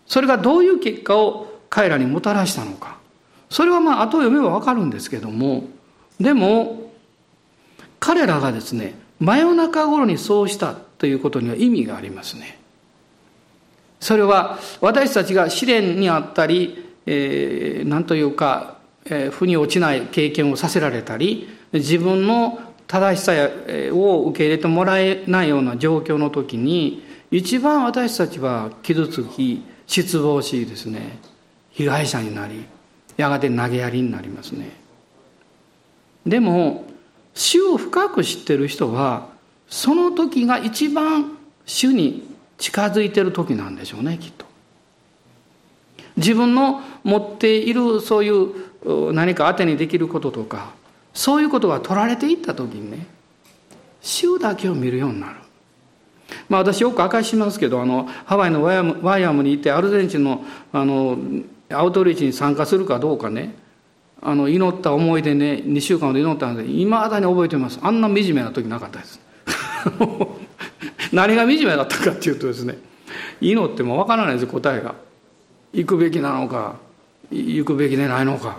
それがどういう結果を彼らにもたらしたのか？それはまあ後を読めばわかるんですけども。でも彼らがですね真夜中頃にそうしたということには意味がありますね。それは私たちが試練にあったり、えー、というか、えー、負に落ちない経験をさせられたり自分の正しさを受け入れてもらえないような状況の時に一番私たちは傷つき失望しですね被害者になりやがて投げやりになりますね。でも主を深く知ってる人はその時が一番主に近づいてる時なんでしょうねきっと。自分の持っているそういう何か当てにできることとかそういうことが取られていった時にね主だけを見るようになる。まあ私よく明かしますけどあのハワイのワイアムワイアムにいてアルゼンチンのあのアウトリーチに参加するかどうかね。あの祈った思い出ね2週間で祈ったんでいまだに覚えてます。あんな惨めな時なかったです。何が惨めだったかっていうとですね祈ってもわからないです答えが。行くべきなのか行くべきでないのか。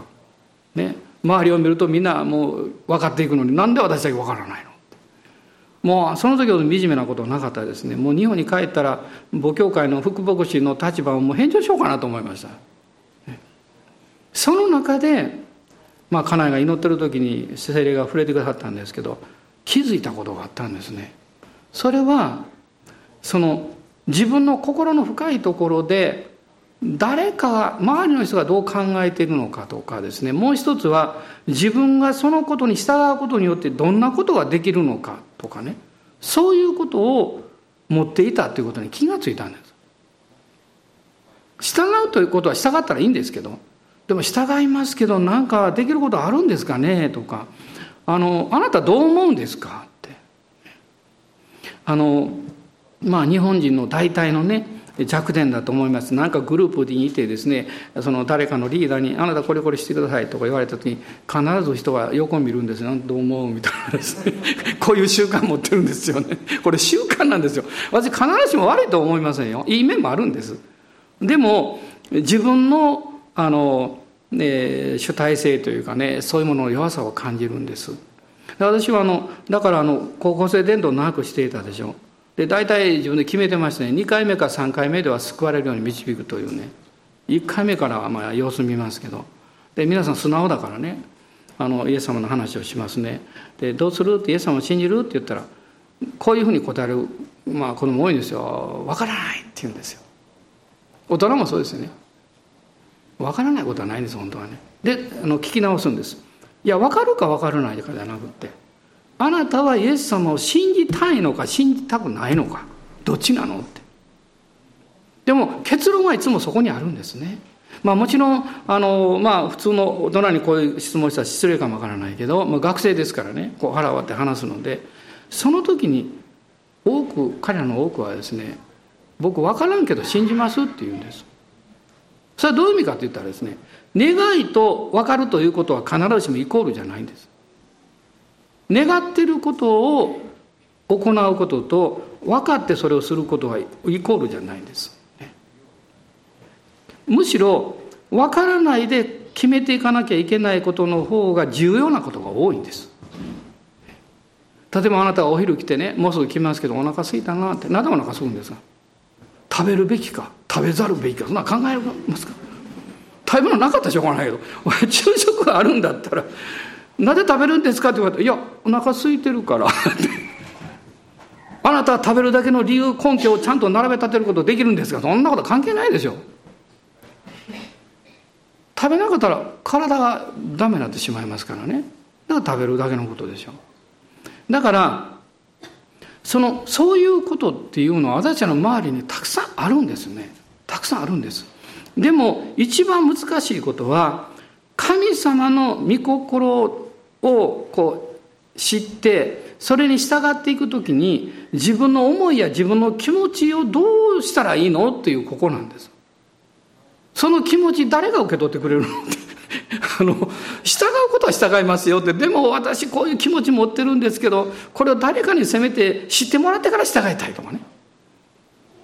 ね。周りを見るとみんなもう分かっていくのになんで私だけ分からないの？もうその時ほど惨めなことはなかったですね。もう日本に帰ったら母教会の副牧師の立場をもう返上しようかなと思いました。その中でまあ家内が祈ってる時に精霊が触れてくださったんですけど気づいたことがあったんですね。それはその自分の心の深いところで誰か周りの人がどう考えているのかとかですねもう一つは自分がそのことに従うことによってどんなことができるのかとかねそういうことを持っていたということに気がついたんです。従うということは従ったらいいんですけどでも従いますけど何かできることあるんですかねとかあのあなたどう思うんですかって。あのまあ日本人の大体のね弱点だと思います。なんかグループにいてですねその誰かのリーダーに「あなたこれこれしてください」とか言われた時に必ず人は横見るんですよ「どう思う?」みたいなですねこういう習慣持ってるんですよね。これ習慣なんですよ。私必ずしも悪いと思いませんよ。いい面もあるんです。でも自分のあの、ね、主体性というかねそういうものの弱さを感じるんです。私はあのだからあの高校生伝道長くしていたでしょ。で大体自分で決めてましてね。2回目か3回目では救われるように導くというね。1回目からはまあ様子見ますけど。で皆さん素直だからね。あのイエス様の話をしますね。でどうするってイエス様を信じるって言ったらこういうふうに答える、まあ、子供多いんですよ。分からないって言うんですよ。大人もそうですよね。分からないことはないんです本当はね。であの聞き直すんです。いや分かるか分からないかじゃなくって。あなたはイエス様を信じたいのか信じたくないのかどっちなのって。でも結論はいつもそこにあるんですね。まあもちろんあのまあ普通の大人にこういう質問したら失礼かもわからないけど、まあ、学生ですからねこう腹割って話すのでその時に多く彼らの多くはですね僕分からんけど信じますって言うんです。それはどういう意味かって言ったらですね願いと分かるということは必ずしもイコールじゃないんです。願ってることを行うことと分かってそれをすることはイコールじゃないんです。むしろ分からないで決めていかなきゃいけないことの方が重要なことが多いんです。例えばあなたがお昼来てねもうすぐ来ますけどお腹すいたなって何でお腹すくんですか？食べるべきか食べざるべきか。そんな考えますか？食べ物なかったらしょうがないけど 昼食があるんだったらなぜ食べるんですか？って言われて「いやお腹空いてるから」っ てあなたは食べるだけの理由根拠をちゃんと並べ立てることできるんですがそんなこと関係ないでしょ食べなかったら体がダメになってしまいますからねだから食べるだけのことでしょだからそのそういうことっていうのは私たちの周りにたくさんあるんですねたくさんあるんですでも一番難しいことは神様の御心ををこう知ってそれに従っていく時に自分の思いや自分の気持ちをどうしたらいいのっていうここなんです。その気持ち誰が受け取ってくれるの？あの従うことは従いますよって。でも私こういう気持ち持ってるんですけどこれを誰かにせめて知ってもらってから従いたいとかね。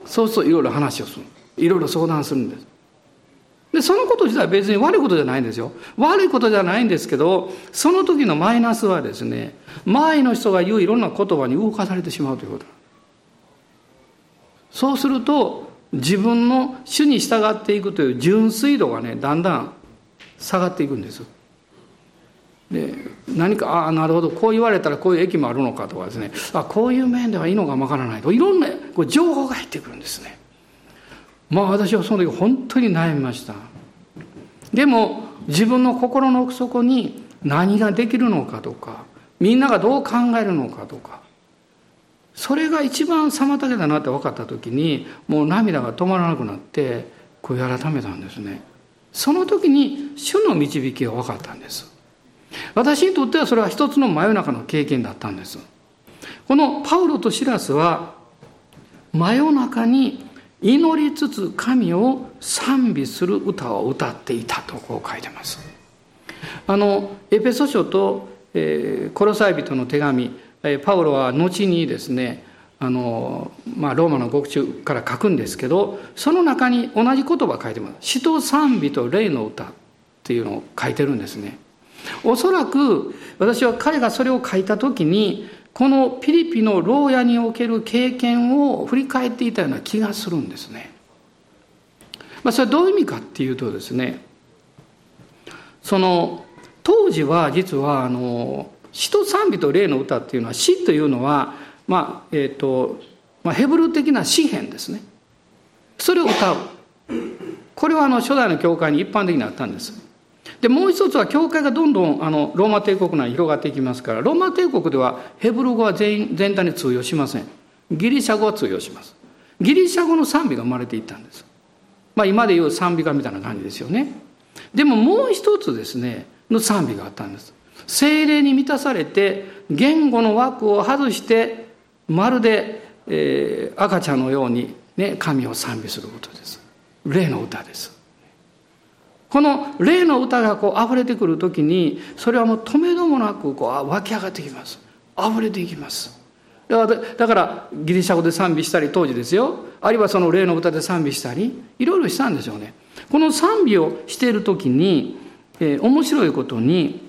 そうするといろいろ話をする。いろいろ相談するんです。でそのこと自体は別に悪いことじゃないんですよ。悪いことじゃないんですけどその時のマイナスはですね周りの人が言ういろんな言葉に動かされてしまうということ。そうすると自分の主に従っていくという純粋度がねだんだん下がっていくんです。で何かああなるほどこう言われたらこういう駅もあるのかとかですね。あこういう面ではいいのかわからないと。いろんなこう情報が入ってくるんですね。まあ私はその時本当に悩みました。でも自分の心の奥底に何ができるのかとかみんながどう考えるのかとかそれが一番妨げだなって分かった時にもう涙が止まらなくなって悔い改めたんですね。その時に主の導きが分かったんです。私にとってはそれは一つの真夜中の経験だったんです。このパウロとシラスは真夜中に祈りつつ神を賛美する歌を歌っていたとこう書いてます。あのエペソ書と、えー、コロサイ人の手紙パウロは後にですねあの、まあ、ローマの獄中から書くんですけどその中に同じ言葉書いてます「死と賛美と霊の歌」っていうのを書いてるんですね。おそらく私は彼がそれを書いた時にこのピリピの牢屋における経験を振り返っていたような気がするんですね。まあ、それはどういう意味かっていうとですねその当時は実はあの詩と賛美と霊の歌っていうのは詩というのは、まあえーとまあ、ヘブル的な詩篇ですね。それを歌う。これはあの初代の教会に一般的にあったんです。でもう一つは教会がどんどんあのローマ帝国内に広がっていきますからローマ帝国ではヘブル語は全全体に通用しません。ギリシャ語は通用します。ギリシャ語の賛美が生まれていったんです。まあ今でいう賛美歌みたいな感じですよね。でももう一つですねの賛美があったんです。精霊に満たされて言語の枠を外してまるで、えー、赤ちゃんのように、ね、神を賛美することです。霊の歌です。この霊の歌がこう溢れてくる時にそれはもう止めどもなくこう湧き上がってきます。溢れていきます。だからギリシャ語で賛美したり当時ですよ。あるいはその霊の歌で賛美したりいろいろしたんでしょうね。この賛美をしている時に、えー、面白いことに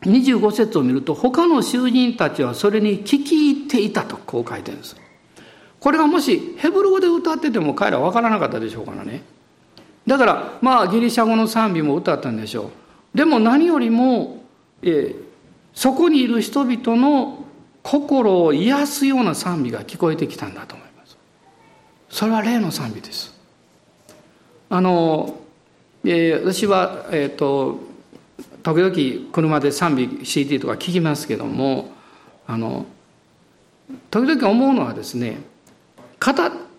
25節を見ると他の囚人たちはそれに聞き入っていたとこう書いてるんです。これがもしヘブル語で歌ってても彼らは分からなかったでしょうからね。だからまあギリシャ語の賛美も歌ったんでしょう。でも何よりも、えー、そこにいる人々の心を癒すような賛美が聞こえてきたんだと思います。それは霊の賛美です。あの、えー、私は、えーと、時々車で賛美 CD とか聞きますけどもあの時々思うのはですね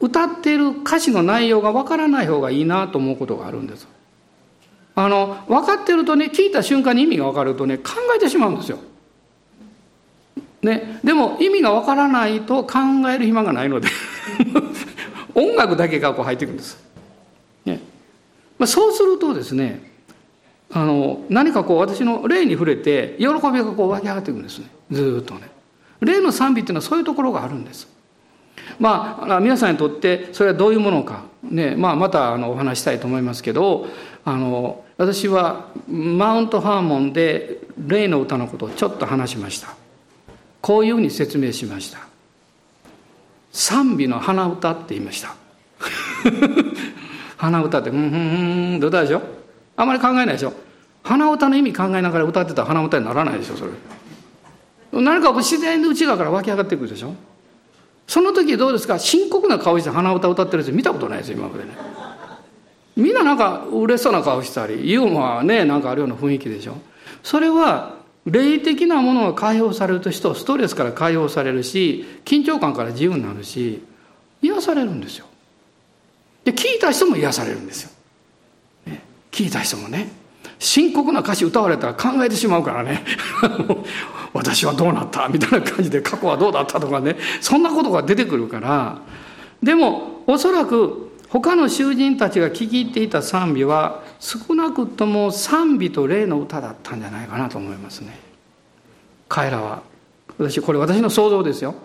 歌っている歌詞の内容がわからない方がいいなと思うことがあるんですあの分かってるとね聞いた瞬間に意味が分かるとね考えてしまうんですよね、でも意味がわからないと考える暇がないので 音楽だけがこう入っていくんです。ねまあ、そうするとですねあの何かこう私の霊に触れて喜びがこう湧き上がっていくんですねずっとね。霊の賛美っていうのはそういうところがあるんです。まあ皆さんにとってそれはどういうものか、ねまあ、またあのお話したいと思いますけどあの私はマウントハーモンで霊の歌のことをちょっと話しました。こういうふうに説明しました。賛美の鼻歌って言いました。鼻歌ってうんうんうんって歌でしょあまり考えないでしょ？鼻歌の意味考えながら歌ってたら鼻歌にならないでしょそれ。何か自然に内側から湧き上がってくるでしょ？その時どうですか？深刻な顔して鼻歌歌ってる人見たことないですよ今までね。みんななんか嬉しそうな顔したりユーモアねなんかあるような雰囲気でしょ。それは霊的なものが解放されると人ストレスから解放されるし緊張感から自由になるし癒されるんですよ。で聞いた人も癒されるんですよ、ね、聞いた人もね。深刻な歌詞歌われたら考えてしまうからね。私はどうなったみたいな感じで過去はどうだったとかね。そんなことが出てくるから。でもおそらく他の囚人たちが聞き入っていた賛美は少なくとも賛美と霊の歌だったんじゃないかなと思いますね。彼らは。私これ私の想像ですよ。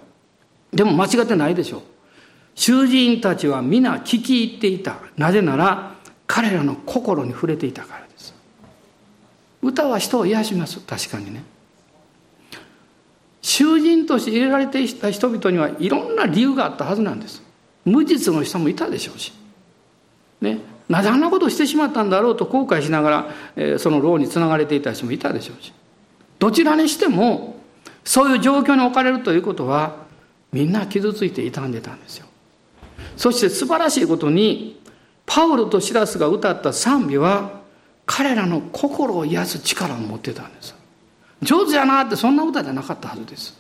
でも間違ってないでしょう。囚人たちは皆聞き入っていた。なぜなら彼らの心に触れていたから。歌は人を癒します。確かにね。囚人として入れられていた人々にはいろんな理由があったはずなんです。無実の人もいたでしょうし。ね、なぜあんなことをしてしまったんだろうと後悔しながら、えー、その牢につながれていた人もいたでしょうし。どちらにしてもそういう状況に置かれるということはみんな傷ついて傷んでたんですよ。そして素晴らしいことにパウロとシラスが歌った賛美は彼らの心を癒す力を持ってたんです上手やなってそんな歌じゃなかったはずです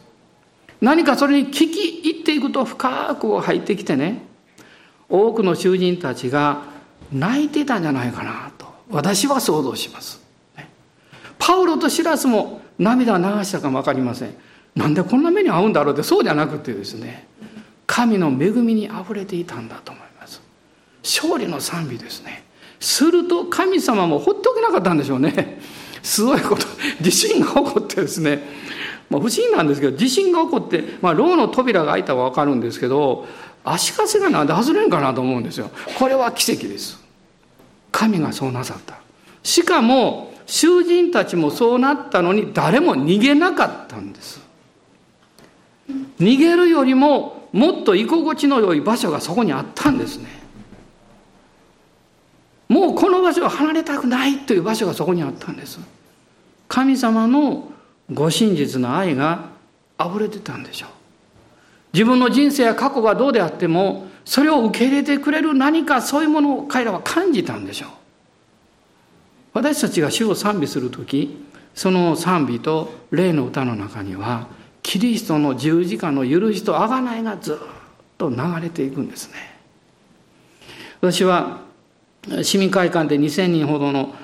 何かそれに聞き入っていくと深く入ってきてね多くの囚人たちが泣いてたんじゃないかなと私は想像します。パウロとシラスも涙を流したかも分かりません。なんでこんな目に遭うんだろうってそうじゃなくてですね神の恵みにあふれていたんだと思います。勝利の賛美ですね。すると神様も放っておけなかったんでしょうね。すごいこと、地震が起こってですね、まあ、不思議なんですけど、地震が起こって、まあ、牢の扉が開いたは分かるんですけど、足かせがなんで外れんかなと思うんですよ。これは奇跡です。神がそうなさった。しかも囚人たちもそうなったのに誰も逃げなかったんです。逃げるよりももっと居心地の良い場所がそこにあったんですね。もうこの場所を離れたくないという場所がそこにあったんです。神様のご真実の愛が溢れてたんでしょう。自分の人生や過去がどうであってもそれを受け入れてくれる何かそういうものを彼らは感じたんでしょう。私たちが主を賛美する時その賛美と霊の歌の中にはキリストの十字架の許しと贖いがずっと流れていくんですね。私は市民会館で2,000人ほどの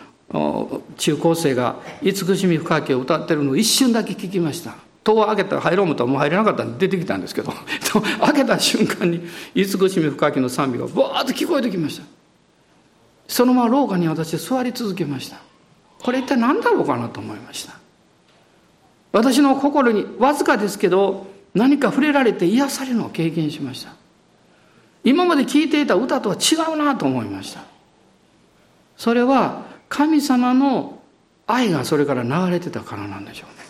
中高生が慈しみ深きを歌ってるのを一瞬だけ聞きました。戸を開けたら入ろう思ったらもう入れなかったんで出てきたんですけど 開けた瞬間に慈しみ深きの賛美がバーッと聞こえてきました。そのまま廊下に私座り続けました。これ一体何だろうかなと思いました。私の心にわずかですけど何か触れられて癒されるのを経験しました。今まで聴いていた歌とは違うなと思いました。それは神様の愛がそれから流れてたからなんでしょうね。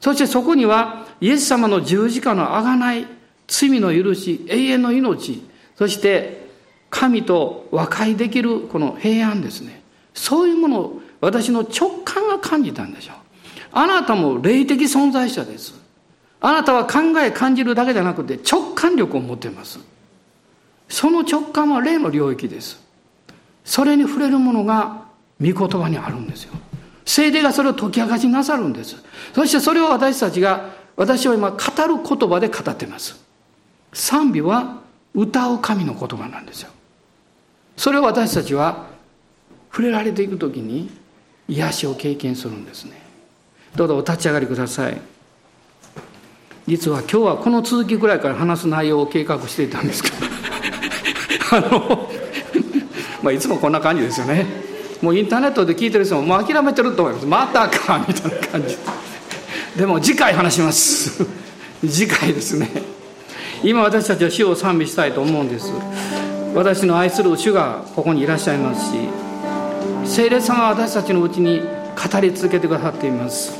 そしてそこにはイエス様の十字架の贖い罪の許し永遠の命そして神と和解できるこの平安ですね。そういうものを私の直感が感じたんでしょう。あなたも霊的存在者です。あなたは考え感じるだけじゃなくて直感力を持っています。その直感は霊の領域です。それに触れるものが御言葉にあるんですよ。聖霊がそれを解き明かしなさるんです。そしてそれを私たちが私は今語る言葉で語ってます。賛美は歌う神の言葉なんですよ。それを私たちは触れられていく時に癒しを経験するんですね。どうぞお立ち上がりください。実は今日はこの続きぐらいから話す内容を計画していたんですけど。あのまあいつもこんな感じですよね。もうインターネットで聞いてる人ももう諦めてると思います。またかみたいな感じ。でも次回話します。次回ですね。今私たちは主を賛美したいと思うんです。私の愛する主がここにいらっしゃいますし聖霊様は私たちのうちに語り続けてくださっています。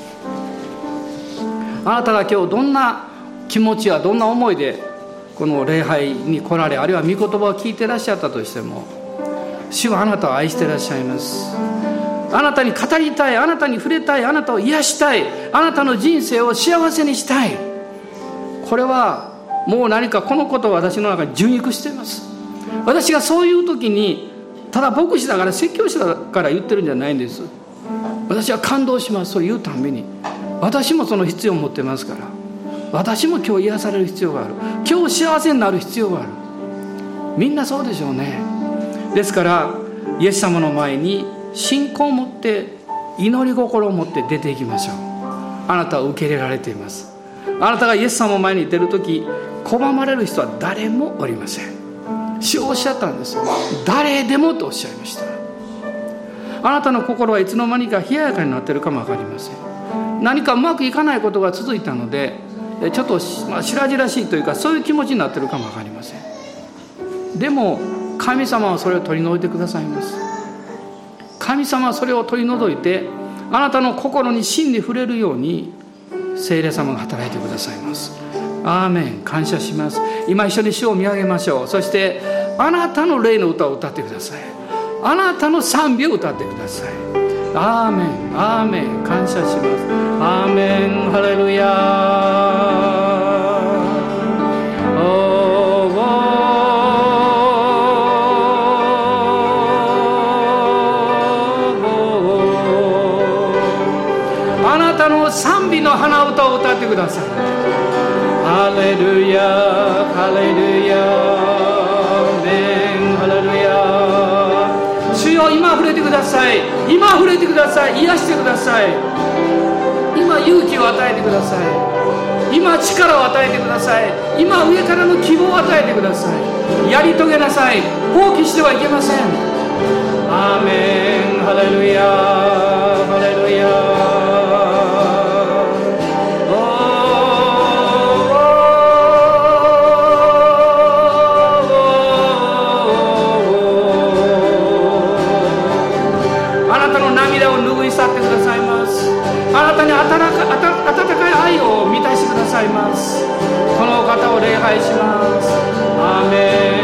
あなたが今日どんな気持ちやどんな思いでこの礼拝に来られあるいは御言葉を聞いていらっしゃったとしても主はあなたを愛してらっしゃいます。あなたに語りたいあなたに触れたいあなたを癒したいあなたの人生を幸せにしたい。これはもう何かこのことを私の中に受肉しています。私がそういう時にただ牧師だから説教師だから言ってるんじゃないんです。私は感動します。そう言うたんびに。私もその必要を持ってますから。私も今日癒される必要がある。今日幸せになる必要がある。みんなそうでしょうね。ですからイエス様の前に信仰を持って祈り心を持って出ていきましょう。あなたは受け入れられています。あなたがイエス様の前に出る時拒まれる人は誰もおりません。主おっしゃったんです誰でもとおっしゃいました。あなたの心はいつの間にか冷ややかになってるかも分かりません。何かうまくいかないことが続いたのでちょっと、まあ、白々しいというかそういう気持ちになってるかも分かりません。でも神様はそれを取り除いてくださいます。神様はそれを取り除いてあなたの心に真に触れるように聖霊様が働いてくださいます。アーメン。感謝します。今一緒に主を見上げましょう。そしてあなたの霊の歌を歌ってください。あなたの賛美を歌ってください。アーメン。アーメン。感謝します。アーメン。ハレルヤください。ハレルヤハレルヤメンハレルヤ。主よ今触れてください。今触れてください。癒してください。今勇気を与えてください。今力を与えてください。今上からの希望を与えてください。やり遂げなさい。放棄してはいけません。アーメンハレルヤ。に温か温かい愛を満たしてくださいます。このお方を礼拝します。アーメン。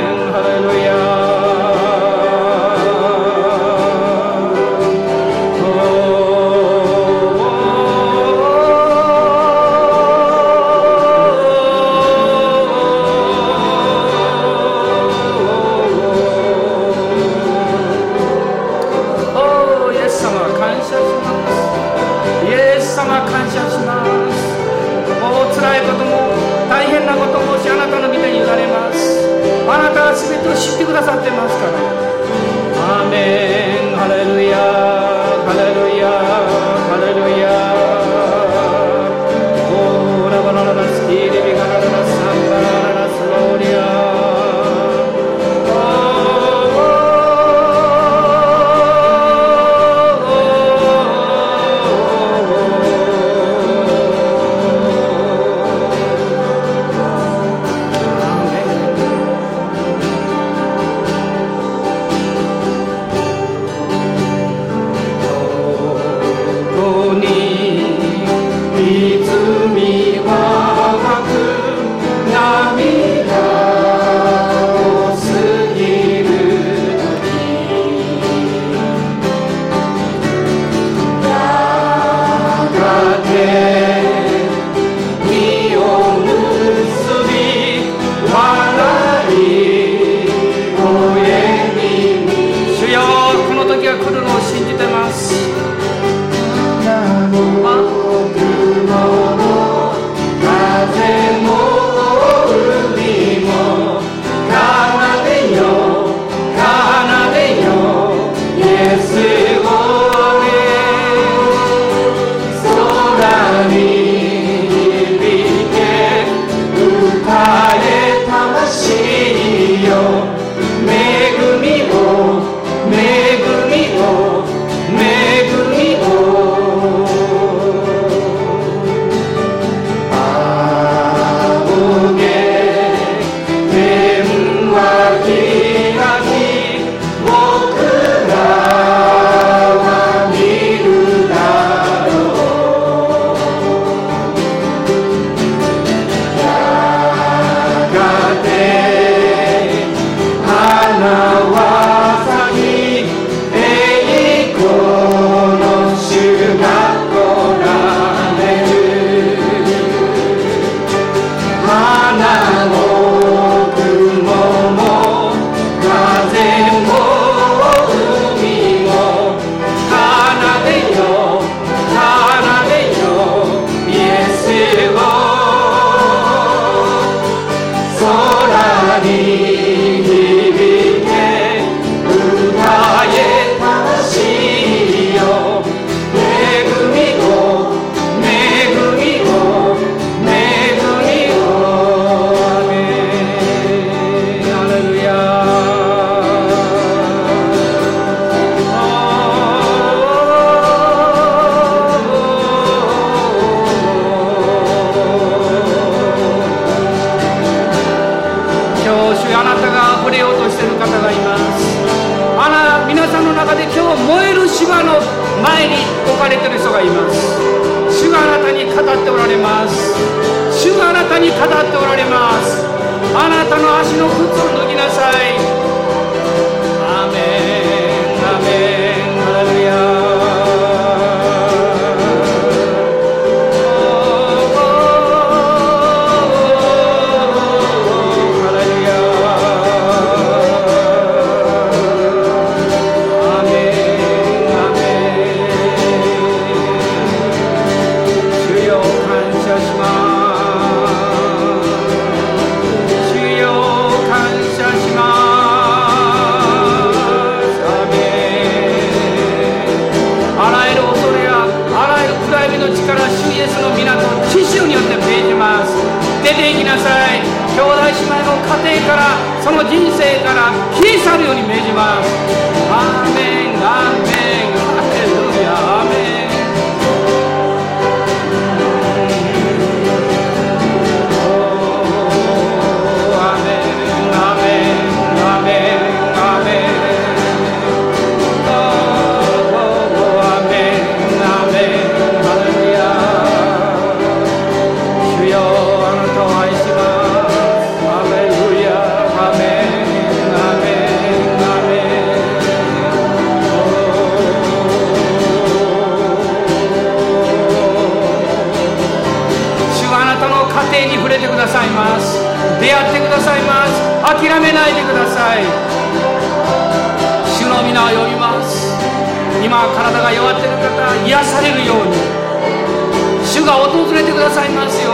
ざいますよ。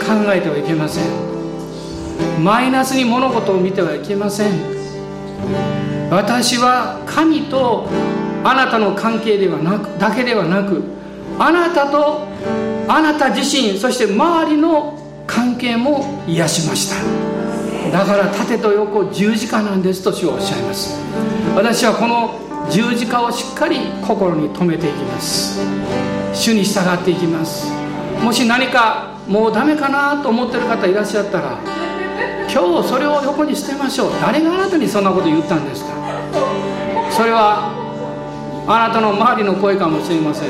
考えてはいけません。マイナスに物事を見てはいけません。私は神とあなたの関係ではなくだけではなくあなたとあなた自身そして周りの関係も癒しました。だから縦と横十字架なんですと主はおっしゃいます。私はこの十字架をしっかり心に留めていきます。主に従っていきます。もし何かもうダメかなと思ってる方いらっしゃったら今日それを横に捨てましょう。誰があなたにそんなこと言ったんですか？それはあなたの周りの声かもしれません。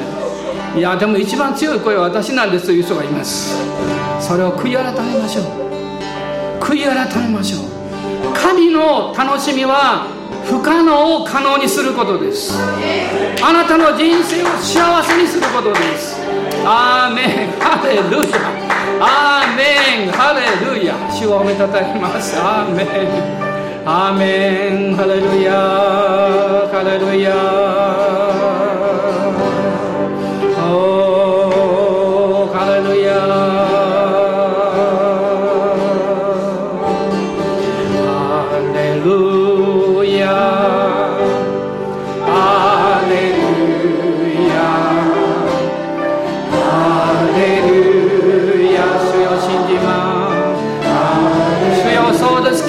いやでも一番強い声は私なんですという人がいます。それを悔い改めましょう。悔い改めましょう。神の楽しみは不可能を可能にすることです。あなたの人生を幸せにすることです。アーメンハレルヤアーメンハレルヤ主をおめたたえます。アーメンアーメンハレルヤハレルヤ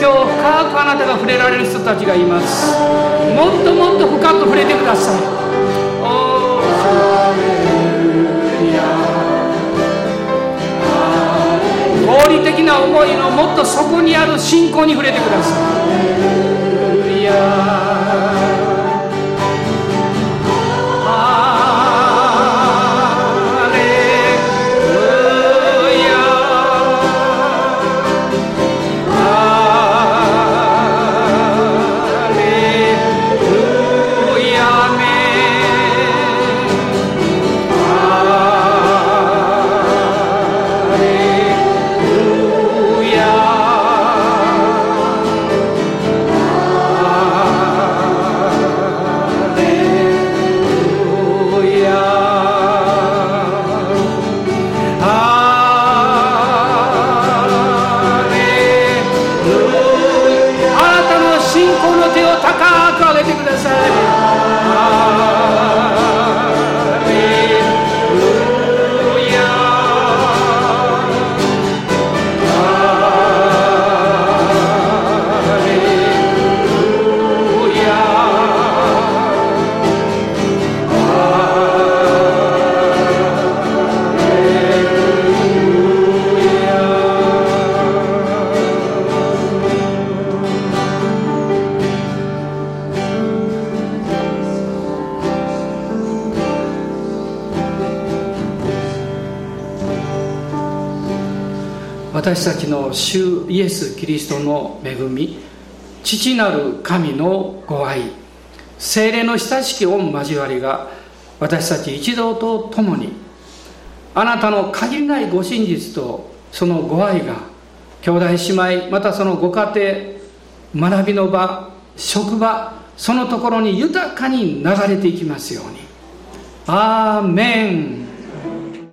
を深く、あなたが触れられる人たちがいます。もっともっと深く触れてください。合理的な思いのもっと底にある信仰に触れてください。私たちの主イエス・キリストの恵み父なる神のご愛精霊の親しき御交わりが私たち一同と共にあなたの限りないご真実とそのご愛が兄弟姉妹またそのご家庭学びの場職場そのところに豊かに流れていきますように。アーメン